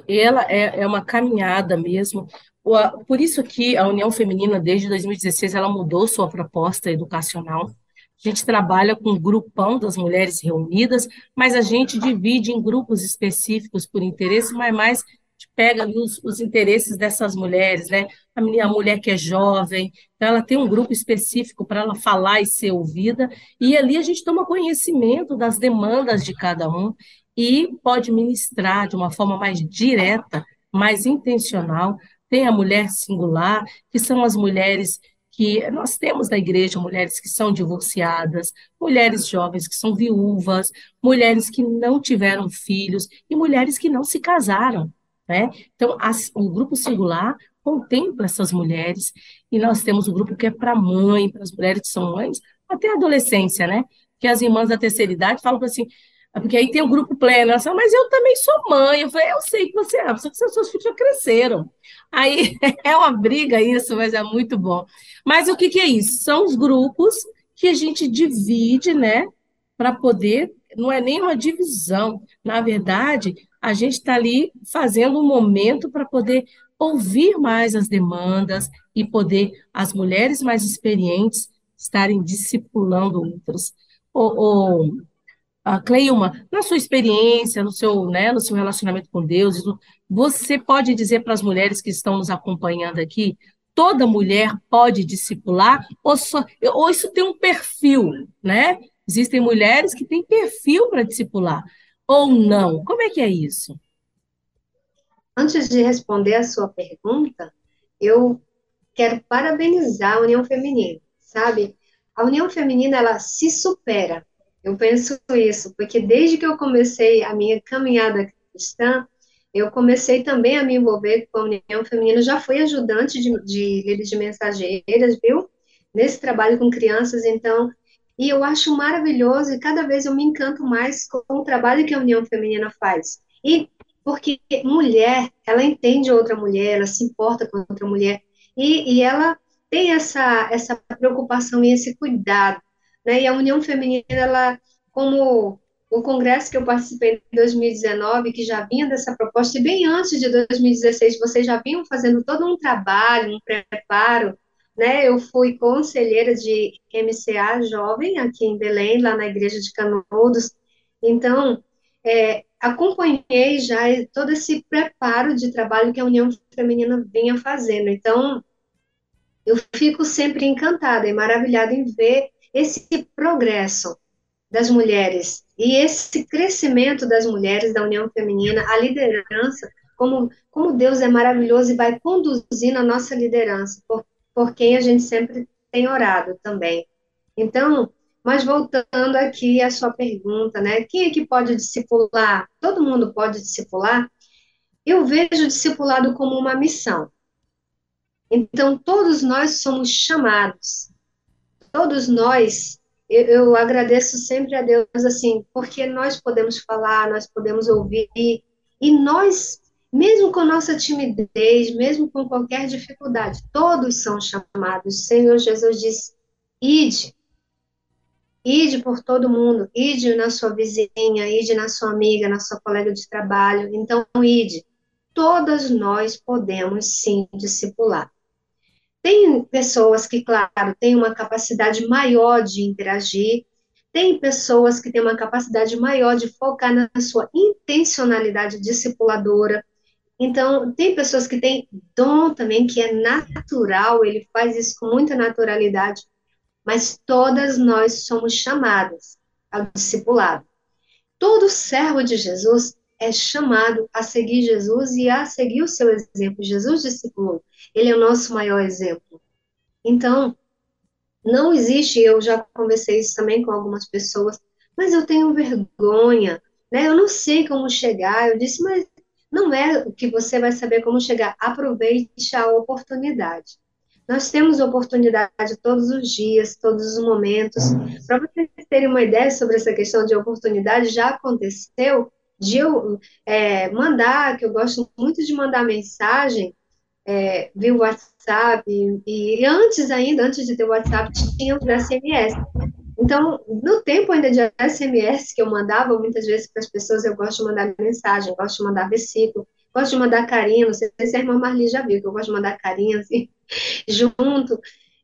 Ela é, é uma caminhada mesmo. Por isso que a União Feminina, desde 2016, ela mudou sua proposta educacional. A gente trabalha com um grupão das mulheres reunidas, mas a gente divide em grupos específicos por interesse, mas mais pega os, os, interesses dessas mulheres, né? A, a, mulher que é jovem, então ela tem um grupo específico para ela falar e ser ouvida, e ali a gente toma conhecimento das demandas de cada um e pode ministrar de uma forma mais direta, mais intencional. Tem a mulher singular, que são as mulheres que nós temos na igreja mulheres que são divorciadas, mulheres jovens que são viúvas, mulheres que não tiveram filhos e mulheres que não se casaram. Né? Então, as, o grupo singular contempla essas mulheres, e nós temos o grupo que é para mãe, para as mulheres que são mães, até a adolescência, né? Que as irmãs da terceira idade falam assim, porque aí tem o grupo pleno, elas falam, mas eu também sou mãe. Eu falei, eu sei que você é, só que seus filhos já cresceram. Aí é uma briga isso, mas é muito bom. Mas o que, que é isso? São os grupos que a gente divide, né? Para poder, não é nem uma divisão. Na verdade, a gente está ali fazendo um momento para poder ouvir mais as demandas e poder as mulheres mais experientes estarem discipulando outras. Ou, a Cleilma, na sua experiência, no seu, né, no seu relacionamento com Deus, você pode dizer para as mulheres que estão nos acompanhando aqui, toda mulher pode discipular, ou, só, ou isso tem um perfil, né? Existem mulheres que têm perfil para discipular ou não? Como é que é isso? Antes de responder a sua pergunta, eu quero parabenizar a União Feminina, sabe? A União Feminina, ela se supera. Eu penso isso, porque desde que eu comecei a minha caminhada cristã, eu comecei também a me envolver com a União Feminina, já fui ajudante de, de de mensageiras, viu? Nesse trabalho com crianças, então e eu acho maravilhoso e cada vez eu me encanto mais com o trabalho que a União Feminina faz. E porque mulher, ela entende outra mulher, ela se importa com outra mulher, e, e ela tem essa, essa preocupação e esse cuidado. Né? E a União Feminina, ela, como o congresso que eu participei em 2019, que já vinha dessa proposta, e bem antes de 2016, vocês já vinham fazendo todo um trabalho, um preparo né? Eu fui conselheira de MCA jovem aqui em Belém, lá na igreja de Canudos. Então, é, acompanhei já todo esse preparo de trabalho que a União Feminina vinha fazendo. Então, eu fico sempre encantada e maravilhada em ver esse progresso das mulheres e esse crescimento das mulheres da União Feminina, a liderança, como, como Deus é maravilhoso e vai conduzindo a nossa liderança, por quem a gente sempre tem orado também. Então, mas voltando aqui à sua pergunta, né? Quem é que pode discipular? Todo mundo pode discipular? Eu vejo o discipulado como uma missão. Então, todos nós somos chamados. Todos nós, eu, eu agradeço sempre a Deus, assim, porque nós podemos falar, nós podemos ouvir, e nós mesmo com nossa timidez, mesmo com qualquer dificuldade, todos são chamados. O Senhor Jesus diz: ide, ide por todo mundo, ide na sua vizinha, ide na sua amiga, na sua colega de trabalho. Então, ide. Todas nós podemos sim discipular. Tem pessoas que, claro, têm uma capacidade maior de interagir, tem pessoas que têm uma capacidade maior de focar na sua intencionalidade discipuladora. Então, tem pessoas que têm dom também, que é natural, ele faz isso com muita naturalidade, mas todas nós somos chamadas ao discipulado. Todo servo de Jesus é chamado a seguir Jesus e a seguir o seu exemplo. Jesus discipulou, ele é o nosso maior exemplo. Então, não existe, eu já conversei isso também com algumas pessoas, mas eu tenho vergonha, né? Eu não sei como chegar. Eu disse, mas não é que você vai saber como chegar. Aproveite a oportunidade. Nós temos oportunidade todos os dias, todos os momentos. Para vocês terem uma ideia sobre essa questão de oportunidade, já aconteceu de eu é, mandar, que eu gosto muito de mandar mensagem é, via WhatsApp, e, e, antes ainda, antes de ter o WhatsApp, tinha o SMS. Então, no tempo ainda de SMS que eu mandava, muitas vezes para as pessoas, eu gosto de mandar mensagem, gosto de mandar versículo, gosto de mandar carinho, não sei se a irmã Marli já viu, que eu gosto de mandar carinho, assim, junto,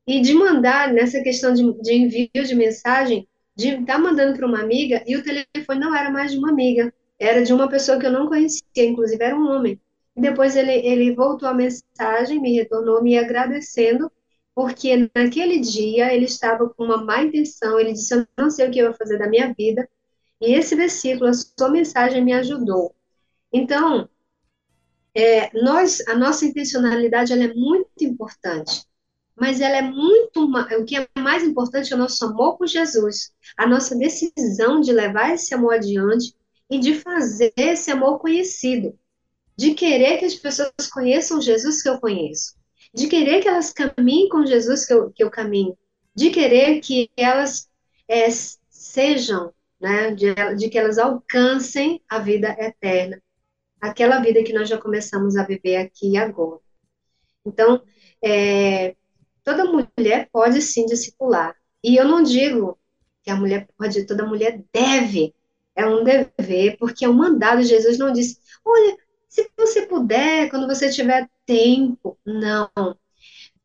e de mandar, nessa questão de, de envio de mensagem, de estar tá mandando para uma amiga, e o telefone não era mais de uma amiga, era de uma pessoa que eu não conhecia, inclusive era um homem. Depois ele, ele voltou a mensagem, me retornou me agradecendo, porque naquele dia ele estava com uma má intenção, ele disse, eu não sei o que eu vou fazer da minha vida, e esse versículo, a sua mensagem me ajudou. Então, é, nós, a nossa intencionalidade ela é muito importante, mas ela é muito, o que é mais importante é o nosso amor por Jesus, a nossa decisão de levar esse amor adiante, e de fazer esse amor conhecido, de querer que as pessoas conheçam Jesus que eu conheço, de querer que elas caminhem com Jesus que eu, que eu caminho, de querer que elas é, sejam, né, de, de que elas alcancem a vida eterna, aquela vida que nós já começamos a viver aqui e agora. Então, é, toda mulher pode sim discipular. E eu não digo que a mulher pode, toda mulher deve é um dever, porque é um mandado. Jesus não disse, olha, se você puder, quando você tiver tempo. Não.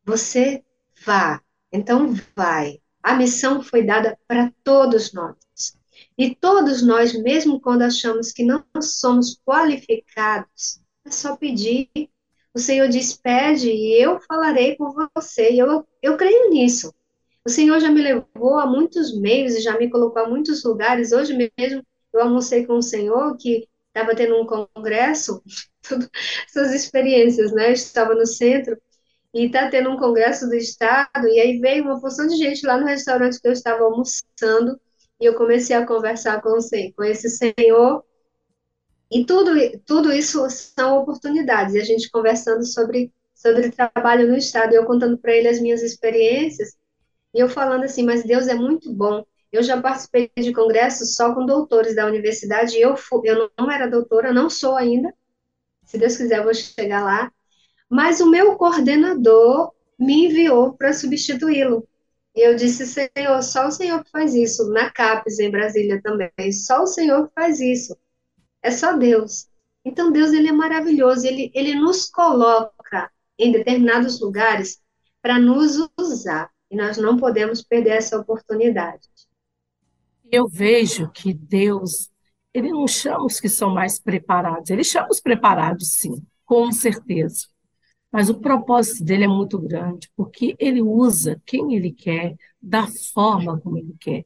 Você vá. Então, vai. A missão foi dada para todos nós. E todos nós, mesmo quando achamos que não somos qualificados, é só pedir. O Senhor diz: pede e eu falarei por você. E eu, eu creio nisso. O Senhor já me levou a muitos meios e já me colocou a muitos lugares. Hoje mesmo eu almocei com um senhor que estava tendo um congresso, tudo, suas experiências, né? Estava no centro e está tendo um congresso do estado e aí veio uma porção de gente lá no restaurante que eu estava almoçando e eu comecei a conversar com, com esse senhor e tudo, tudo isso são oportunidades e a gente conversando sobre sobre trabalho no estado, eu contando para ele as minhas experiências e eu falando assim, mas Deus é muito bom eu já participei de congressos só com doutores da universidade, eu, fui, eu não era doutora, não sou ainda, se Deus quiser eu vou chegar lá, mas o meu coordenador me enviou para substituí-lo. E eu disse, Senhor, só o Senhor que faz isso, na CAPES, em Brasília também, só o Senhor que faz isso, é só Deus. Então, Deus, ele é maravilhoso, ele, ele nos coloca em determinados lugares para nos usar, e nós não podemos perder essa oportunidade eu vejo que Deus, ele não chama os que são mais preparados, ele chama os preparados, sim, com certeza. Mas o propósito dele é muito grande, porque ele usa quem ele quer, da forma como ele quer.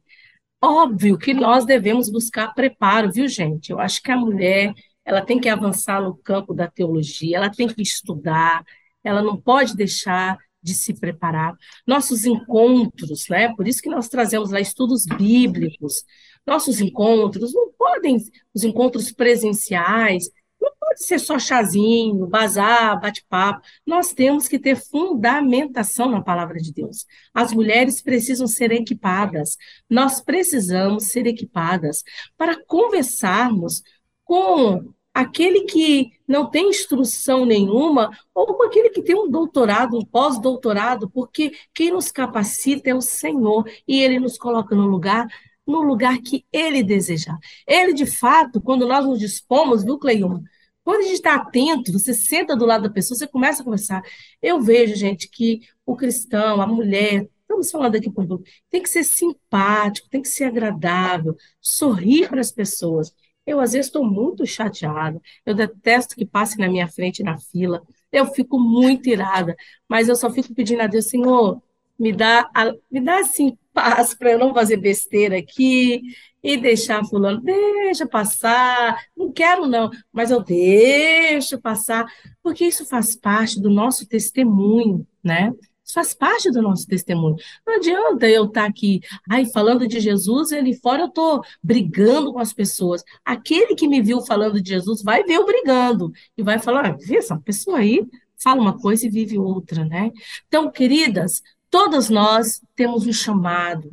Óbvio que nós devemos buscar preparo, viu, gente? Eu acho que a mulher, ela tem que avançar no campo da teologia, ela tem que estudar, ela não pode deixar de se preparar. Nossos encontros, né? Por isso que nós trazemos lá estudos bíblicos. Nossos encontros não podem, os encontros presenciais, não pode ser só chazinho, bazar, bate-papo. Nós temos que ter fundamentação na palavra de Deus. As mulheres precisam ser equipadas. Nós precisamos ser equipadas para conversarmos com aquele que não tem instrução nenhuma, ou aquele que tem um doutorado, um pós-doutorado, porque quem nos capacita é o Senhor, e Ele nos coloca no lugar, no lugar que Ele desejar. Ele, de fato, quando nós nos dispomos, do Cleiton, Quando a gente está atento, você senta do lado da pessoa, você começa a conversar. Eu vejo, gente, que o cristão, a mulher, estamos falando aqui por grupo, tem que ser simpático, tem que ser agradável, sorrir para as pessoas. Eu, às vezes, estou muito chateada, eu detesto que passe na minha frente na fila, eu fico muito irada, mas eu só fico pedindo a Deus, Senhor, me dá, me dá assim, paz para eu não fazer besteira aqui e deixar fulano, deixa passar, não quero não, mas eu deixo passar, porque isso faz parte do nosso testemunho, né? Isso faz parte do nosso testemunho. Não adianta eu estar tá aqui, ai, falando de Jesus, ali fora eu estou brigando com as pessoas. Aquele que me viu falando de Jesus vai ver eu brigando e vai falar, ah, vê essa pessoa aí, fala uma coisa e vive outra, né? Então, queridas, todas nós temos um chamado,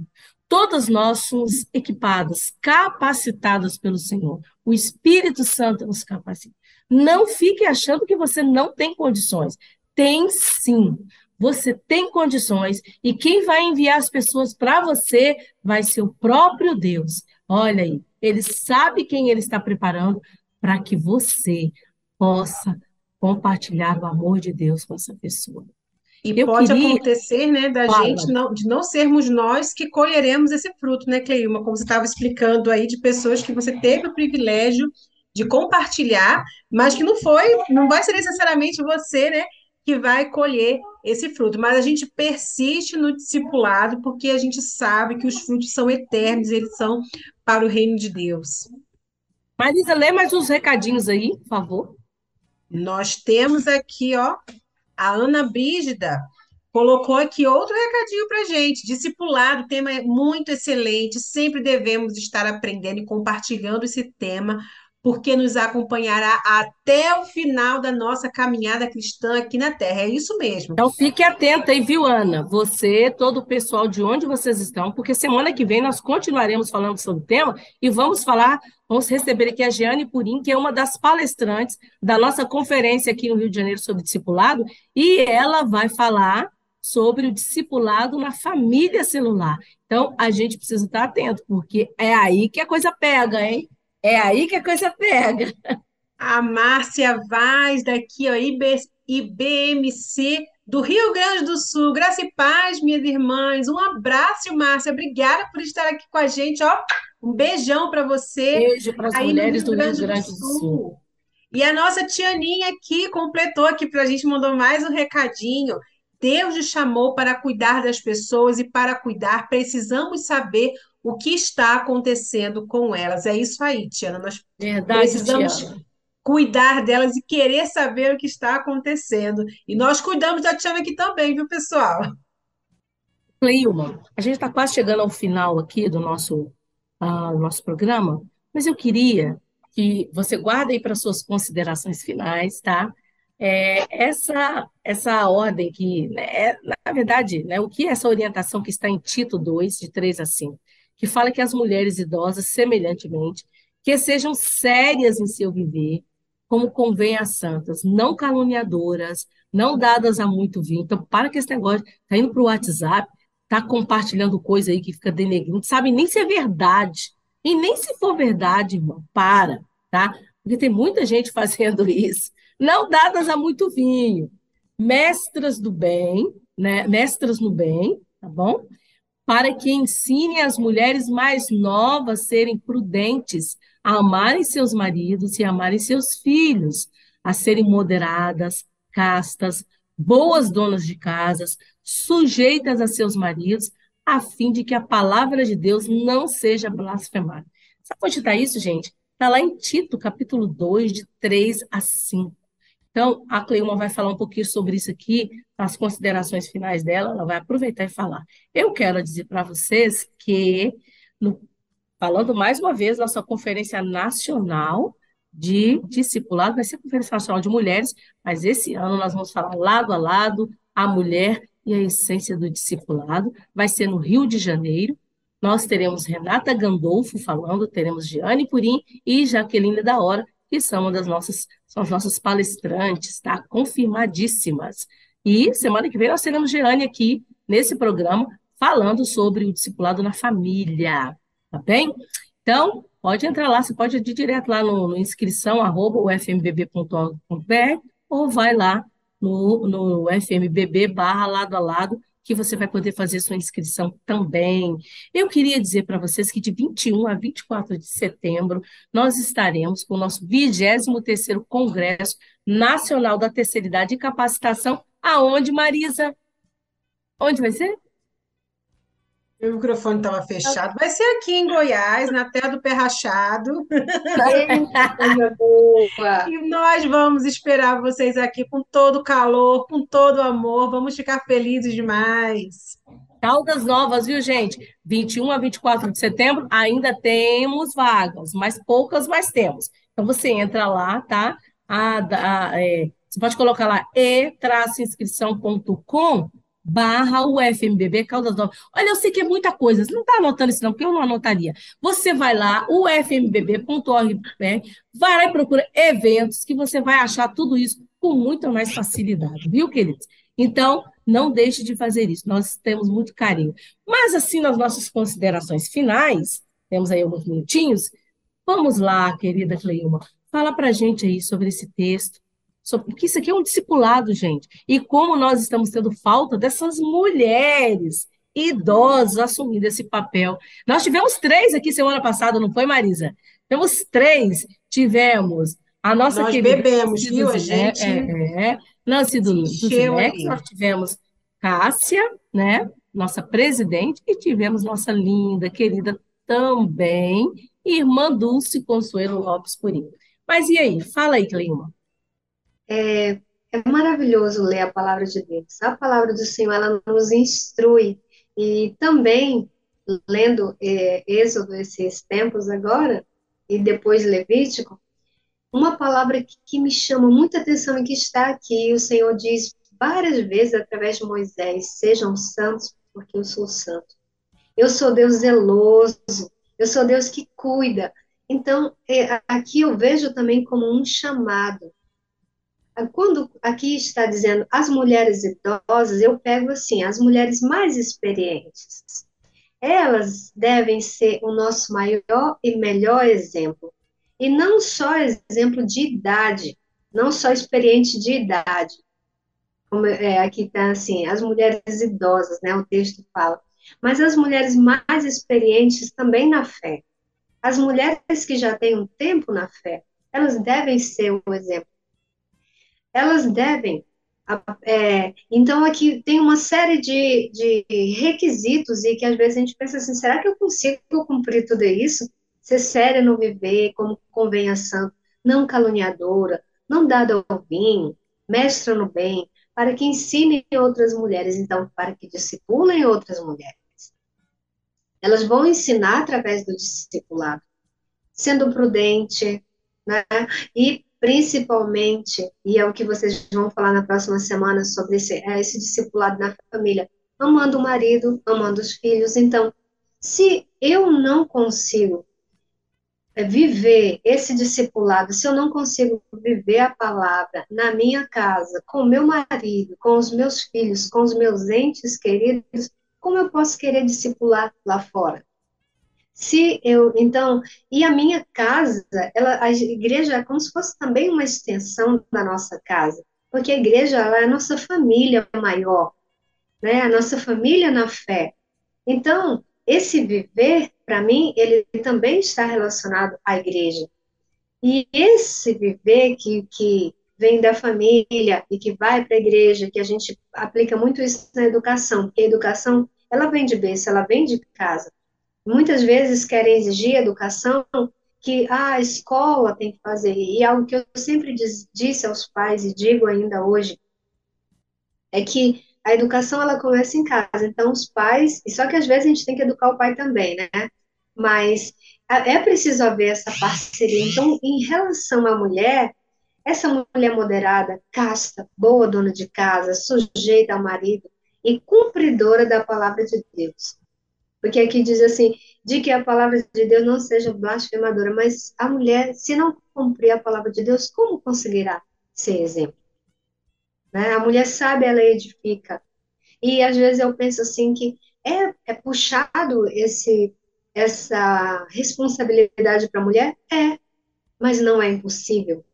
todas nós somos equipadas, capacitadas pelo Senhor. O Espírito Santo nos capacita. Não fique achando que você não tem condições. Tem sim. Você tem condições e quem vai enviar as pessoas para você vai ser o próprio Deus. Olha aí, ele sabe quem ele está preparando para que você possa compartilhar o amor de Deus com essa pessoa. E Eu pode queria... acontecer, né, da Fala. gente não, de não sermos nós que colheremos esse fruto, né, Cleilma? Como você estava explicando aí, de pessoas que você teve o privilégio de compartilhar, mas que não foi, não vai ser necessariamente você, né, que vai colher esse fruto. Mas a gente persiste no discipulado porque a gente sabe que os frutos são eternos, eles são para o reino de Deus. Marisa, lê mais uns recadinhos aí, por favor. Nós temos aqui, ó, a Ana Brígida colocou aqui outro recadinho para gente. Discipulado, tema é muito excelente. Sempre devemos estar aprendendo e compartilhando esse tema porque nos acompanhará até o final da nossa caminhada cristã aqui na Terra. É isso mesmo. Então fique atenta aí, viu, Ana? Você, todo o pessoal de onde vocês estão, porque semana que vem nós continuaremos falando sobre o tema e vamos falar, vamos receber aqui a Giane Purim, que é uma das palestrantes da nossa conferência aqui no Rio de Janeiro sobre discipulado, e ela vai falar sobre o discipulado na família celular. Então, a gente precisa estar atento, porque é aí que a coisa pega, hein? É aí que a coisa pega. A Márcia Vaz, daqui, ó, IB, IBMC do Rio Grande do Sul. Graça e paz, minhas irmãs. Um abraço, Márcia. Obrigada por estar aqui com a gente. Ó, um beijão para você. Beijo para as mulheres do Rio Grande do, Grande do Sul. Sul. E a nossa Tianinha aqui completou aqui para a gente, mandou mais um recadinho. Deus nos chamou para cuidar das pessoas e para cuidar precisamos saber o que está acontecendo com elas. É isso aí, Tiana. Nós Verdade, precisamos Tiana. cuidar delas e querer saber o que está acontecendo. E nós cuidamos da Tiana aqui também, viu, pessoal? Cleilma, a gente está quase chegando ao final aqui do nosso, uh, nosso programa, mas eu queria que você guarde aí para suas considerações finais, tá? É, essa, essa ordem que, né, é, na verdade, né, o que é essa orientação que está em Tito 2, de 3 a 5? Que fala que as mulheres idosas, semelhantemente, que sejam sérias em seu viver, como convém às santas, não caluniadoras, não dadas a muito vinho. Então, para que esse negócio, tá indo para o WhatsApp, tá compartilhando coisa aí que fica denegrindo, sabe nem se é verdade. E nem se for verdade, irmão, para, tá? Porque tem muita gente fazendo isso. Não dadas a muito vinho. Mestras do bem, né? Mestras no bem, tá bom? Para que ensine as mulheres mais novas a serem prudentes, a amarem seus maridos e amarem seus filhos, a serem moderadas, castas, boas donas de casas, sujeitas a seus maridos, a fim de que a palavra de Deus não seja blasfemada. Sabe onde está isso, gente? Está lá em Tito, capítulo 2, de 3 a 5. Então, a Cleuma vai falar um pouquinho sobre isso aqui, nas considerações finais dela, ela vai aproveitar e falar. Eu quero dizer para vocês que, no, falando mais uma vez, nossa Conferência Nacional de Discipulado vai ser a Conferência Nacional de Mulheres, mas esse ano nós vamos falar lado a lado a mulher e a essência do discipulado. Vai ser no Rio de Janeiro. Nós teremos Renata Gandolfo falando, teremos Giane Purim e Jaqueline da Hora, que são das nossas, são as nossas palestrantes, tá? Confirmadíssimas. E semana que vem nós teremos Jeane aqui nesse programa falando sobre o discipulado na família, tá bem? Então, pode entrar lá, você pode ir direto lá no, no inscrição, arroba, ufmbb.org.br, ou vai lá no, no FMBB barra lado a lado, que você vai poder fazer sua inscrição também. Eu queria dizer para vocês que de 21 a 24 de setembro nós estaremos com o nosso 23º Congresso Nacional da Terceira Idade e Capacitação, aonde, Marisa? Onde vai ser? O microfone estava fechado. Vai ser aqui em Goiás, na terra do pé rachado. e nós vamos esperar vocês aqui com todo o calor, com todo o amor. Vamos ficar felizes demais. Caldas Novas, viu, gente? 21 a 24 de setembro, ainda temos vagas, mas poucas, mas temos. Então você entra lá, tá? A, a, é, você pode colocar lá e-inscrição.com barra UFMBB Caldas Novas. Olha, eu sei que é muita coisa, você não está anotando isso não, porque eu não anotaria. Você vai lá, ufmbb.org, vai lá e procura eventos, que você vai achar tudo isso com muita mais facilidade, viu, queridos? Então, não deixe de fazer isso, nós temos muito carinho. Mas, assim, nas nossas considerações finais, temos aí alguns minutinhos, vamos lá, querida Cleilma, fala para gente aí sobre esse texto, porque isso aqui é um discipulado, gente. E como nós estamos tendo falta dessas mulheres idosas assumindo esse papel. Nós tivemos três aqui semana passada, não foi, Marisa? Temos três. Tivemos a nossa nós querida. bebemos, viu, a gente? É, é, Nancy do, do nós tivemos Cássia, né? Nossa presidente, e tivemos nossa linda, querida também, irmã Dulce Consuelo Lopes Purinho. Mas e aí? Fala aí, Cleima. É, é maravilhoso ler a palavra de Deus. A palavra do Senhor, ela nos instrui. E também, lendo é, Êxodo, esses tempos agora, e depois Levítico, uma palavra que, que me chama muita atenção e que está aqui, o Senhor diz várias vezes através de Moisés: sejam santos, porque eu sou santo. Eu sou Deus zeloso, eu sou Deus que cuida. Então, é, aqui eu vejo também como um chamado quando aqui está dizendo as mulheres idosas, eu pego assim, as mulheres mais experientes. Elas devem ser o nosso maior e melhor exemplo. E não só exemplo de idade, não só experiente de idade. Como é, aqui está assim, as mulheres idosas, né? O texto fala. Mas as mulheres mais experientes também na fé. As mulheres que já têm um tempo na fé, elas devem ser o exemplo elas devem. É, então, aqui tem uma série de, de requisitos e que às vezes a gente pensa assim: será que eu consigo cumprir tudo isso? Ser séria no viver, como convém a santo, não caluniadora, não dada ao vinho, mestra no bem, para que ensinem outras mulheres, então, para que discipulem outras mulheres. Elas vão ensinar através do discipulado, sendo prudente, né? E principalmente, e é o que vocês vão falar na próxima semana sobre esse, é esse discipulado na família, amando o marido, amando os filhos. Então, se eu não consigo é, viver esse discipulado, se eu não consigo viver a palavra na minha casa, com o meu marido, com os meus filhos, com os meus entes queridos, como eu posso querer discipular lá fora? Se eu, então, e a minha casa, ela, a igreja é como se fosse também uma extensão da nossa casa, porque a igreja ela é a nossa família maior, né? A nossa família na fé. Então, esse viver, para mim, ele também está relacionado à igreja. E esse viver que, que vem da família e que vai para a igreja, que a gente aplica muito isso na educação, porque a educação, ela vem de berço, ela vem de casa muitas vezes querem exigir educação que ah, a escola tem que fazer. E algo que eu sempre diz, disse aos pais e digo ainda hoje é que a educação ela começa em casa. Então os pais, e só que às vezes a gente tem que educar o pai também, né? Mas é preciso haver essa parceria. Então, em relação à mulher, essa mulher moderada, casta, boa dona de casa, sujeita ao marido e cumpridora da palavra de Deus. Porque aqui diz assim, de que a palavra de Deus não seja blasfemadora, mas a mulher, se não cumprir a palavra de Deus, como conseguirá ser exemplo? Né? A mulher sabe, ela edifica. E às vezes eu penso assim que é, é puxado esse essa responsabilidade para a mulher? É, mas não é impossível.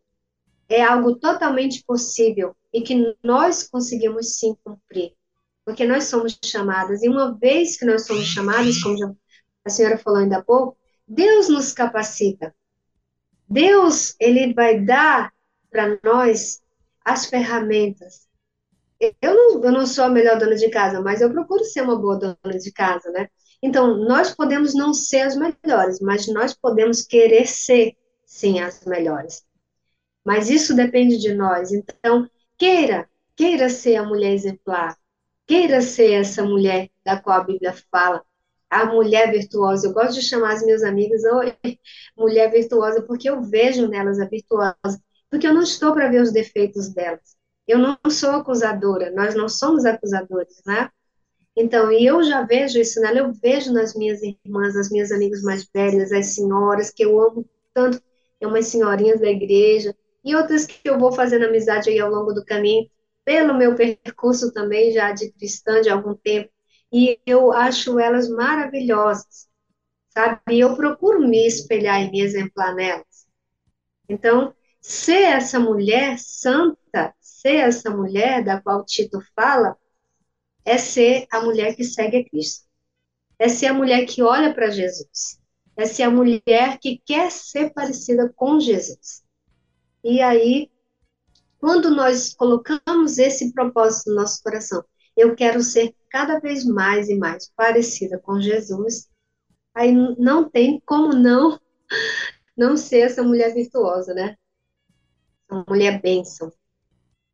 É algo totalmente possível e que nós conseguimos sim cumprir, porque nós somos chamadas, e uma vez que nós somos chamadas, como a senhora falou ainda há pouco, Deus nos capacita. Deus, ele vai dar para nós as ferramentas. Eu não, eu não sou a melhor dona de casa, mas eu procuro ser uma boa dona de casa, né? Então, nós podemos não ser as melhores, mas nós podemos querer ser, sim, as melhores. Mas isso depende de nós. Então, queira, queira ser a mulher exemplar, queira ser essa mulher da qual a Bíblia fala, a mulher virtuosa. Eu gosto de chamar as minhas amigas Oi, mulher virtuosa, porque eu vejo nelas a virtuosa, porque eu não estou para ver os defeitos delas. Eu não sou acusadora, nós não somos acusadores, né? Então, e eu já vejo isso nela, eu vejo nas minhas irmãs, nas minhas amigas mais velhas, as senhoras, que eu amo tanto, é umas senhorinhas da igreja, e outras que eu vou fazendo amizade aí ao longo do caminho, pelo meu percurso também, já de cristã de algum tempo, e eu acho elas maravilhosas, sabe? E eu procuro me espelhar e me exemplar nelas. Então, ser essa mulher santa, ser essa mulher da qual Tito fala, é ser a mulher que segue a Cristo. É ser a mulher que olha para Jesus. É ser a mulher que quer ser parecida com Jesus. E aí, quando nós colocamos esse propósito no nosso coração, eu quero ser cada vez mais e mais parecida com Jesus, aí não tem como não não ser essa mulher virtuosa, né? Uma mulher bênção.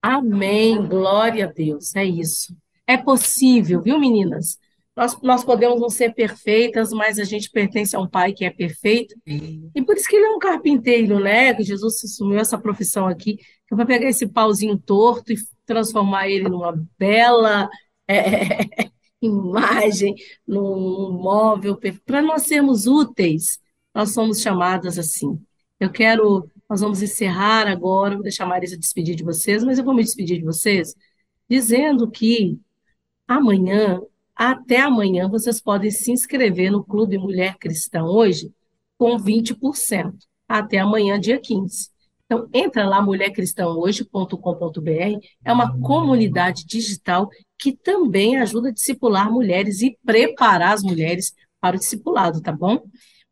Amém, glória a Deus, é isso. É possível, viu, meninas? Nós, nós podemos não ser perfeitas, mas a gente pertence a um pai que é perfeito. E por isso que ele é um carpinteiro, né? Que Jesus assumiu essa profissão aqui, que é para pegar esse pauzinho torto e transformar ele numa bela é, imagem, num móvel, para nós sermos úteis, nós somos chamadas assim. Eu quero, nós vamos encerrar agora, vou deixar a Marisa despedir de vocês, mas eu vou me despedir de vocês dizendo que amanhã, até amanhã, vocês podem se inscrever no Clube Mulher Cristã hoje com 20%, até amanhã, dia 15. Então, entra lá, mulhercristãohoje.com.br, é uma comunidade digital que também ajuda a discipular mulheres e preparar as mulheres para o discipulado, tá bom?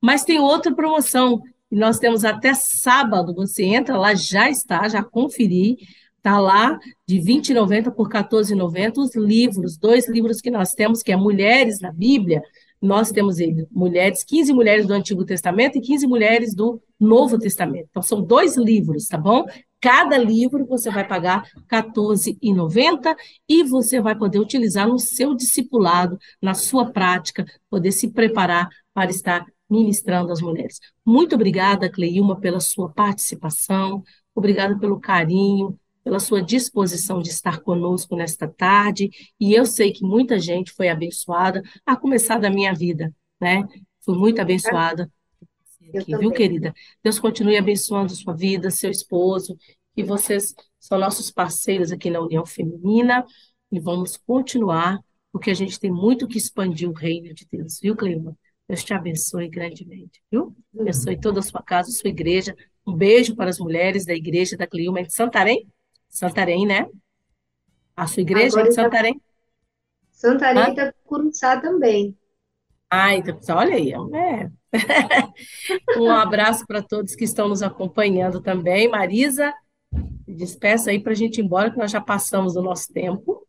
Mas tem outra promoção, e nós temos até sábado, você entra lá, já está, já conferi, tá lá, de R$ 20,90 por R$ 14,90, os livros, dois livros que nós temos, que é Mulheres na Bíblia, nós temos ele, mulheres, 15 mulheres do Antigo Testamento e 15 mulheres do Novo Testamento. Então, são dois livros, tá bom? Cada livro você vai pagar R$ 14,90 e você vai poder utilizar no seu discipulado, na sua prática, poder se preparar para estar ministrando as mulheres. Muito obrigada, Cleilma, pela sua participação, obrigada pelo carinho, pela sua disposição de estar conosco nesta tarde. E eu sei que muita gente foi abençoada, a começar da minha vida, né? Fui muito abençoada. Aqui, viu, querida? Deus continue abençoando sua vida, seu esposo, e vocês são nossos parceiros aqui na União Feminina, e vamos continuar, porque a gente tem muito que expandir o reino de Deus, viu, Cleima? Deus te abençoe grandemente, viu? Abençoe toda a sua casa, sua igreja. Um beijo para as mulheres da igreja da Cleilma em Santarém, Santarém, né? A sua igreja Agora é em Santarém? Santarém está Curuçá também. Ah, então, olha aí, é. um abraço para todos que estão nos acompanhando também. Marisa, despeça aí para a gente ir embora, que nós já passamos do nosso tempo.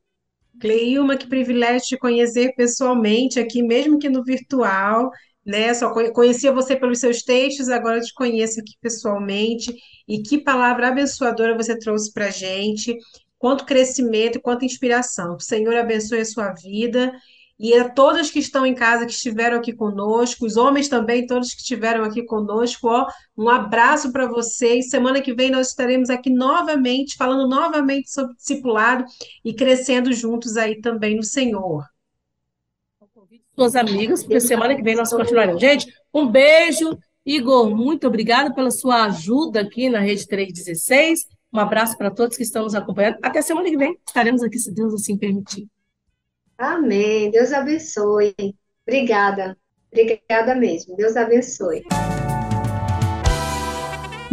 Cleilma, que privilégio te conhecer pessoalmente aqui, mesmo que no virtual né? Só conhecia você pelos seus textos, agora te conheço aqui pessoalmente. E que palavra abençoadora você trouxe para gente. Quanto crescimento, quanto inspiração. O Senhor abençoe a sua vida. E a todas que estão em casa, que estiveram aqui conosco, os homens também, todos que estiveram aqui conosco, ó, um abraço para vocês. Semana que vem nós estaremos aqui novamente, falando novamente sobre discipulado e crescendo juntos aí também no Senhor suas amigas, porque semana que vem nós continuaremos. Gente, um beijo. Igor, muito obrigada pela sua ajuda aqui na Rede 316. Um abraço para todos que estão nos acompanhando. Até semana que vem. Estaremos aqui, se Deus assim permitir. Amém. Deus abençoe. Obrigada. Obrigada mesmo. Deus abençoe.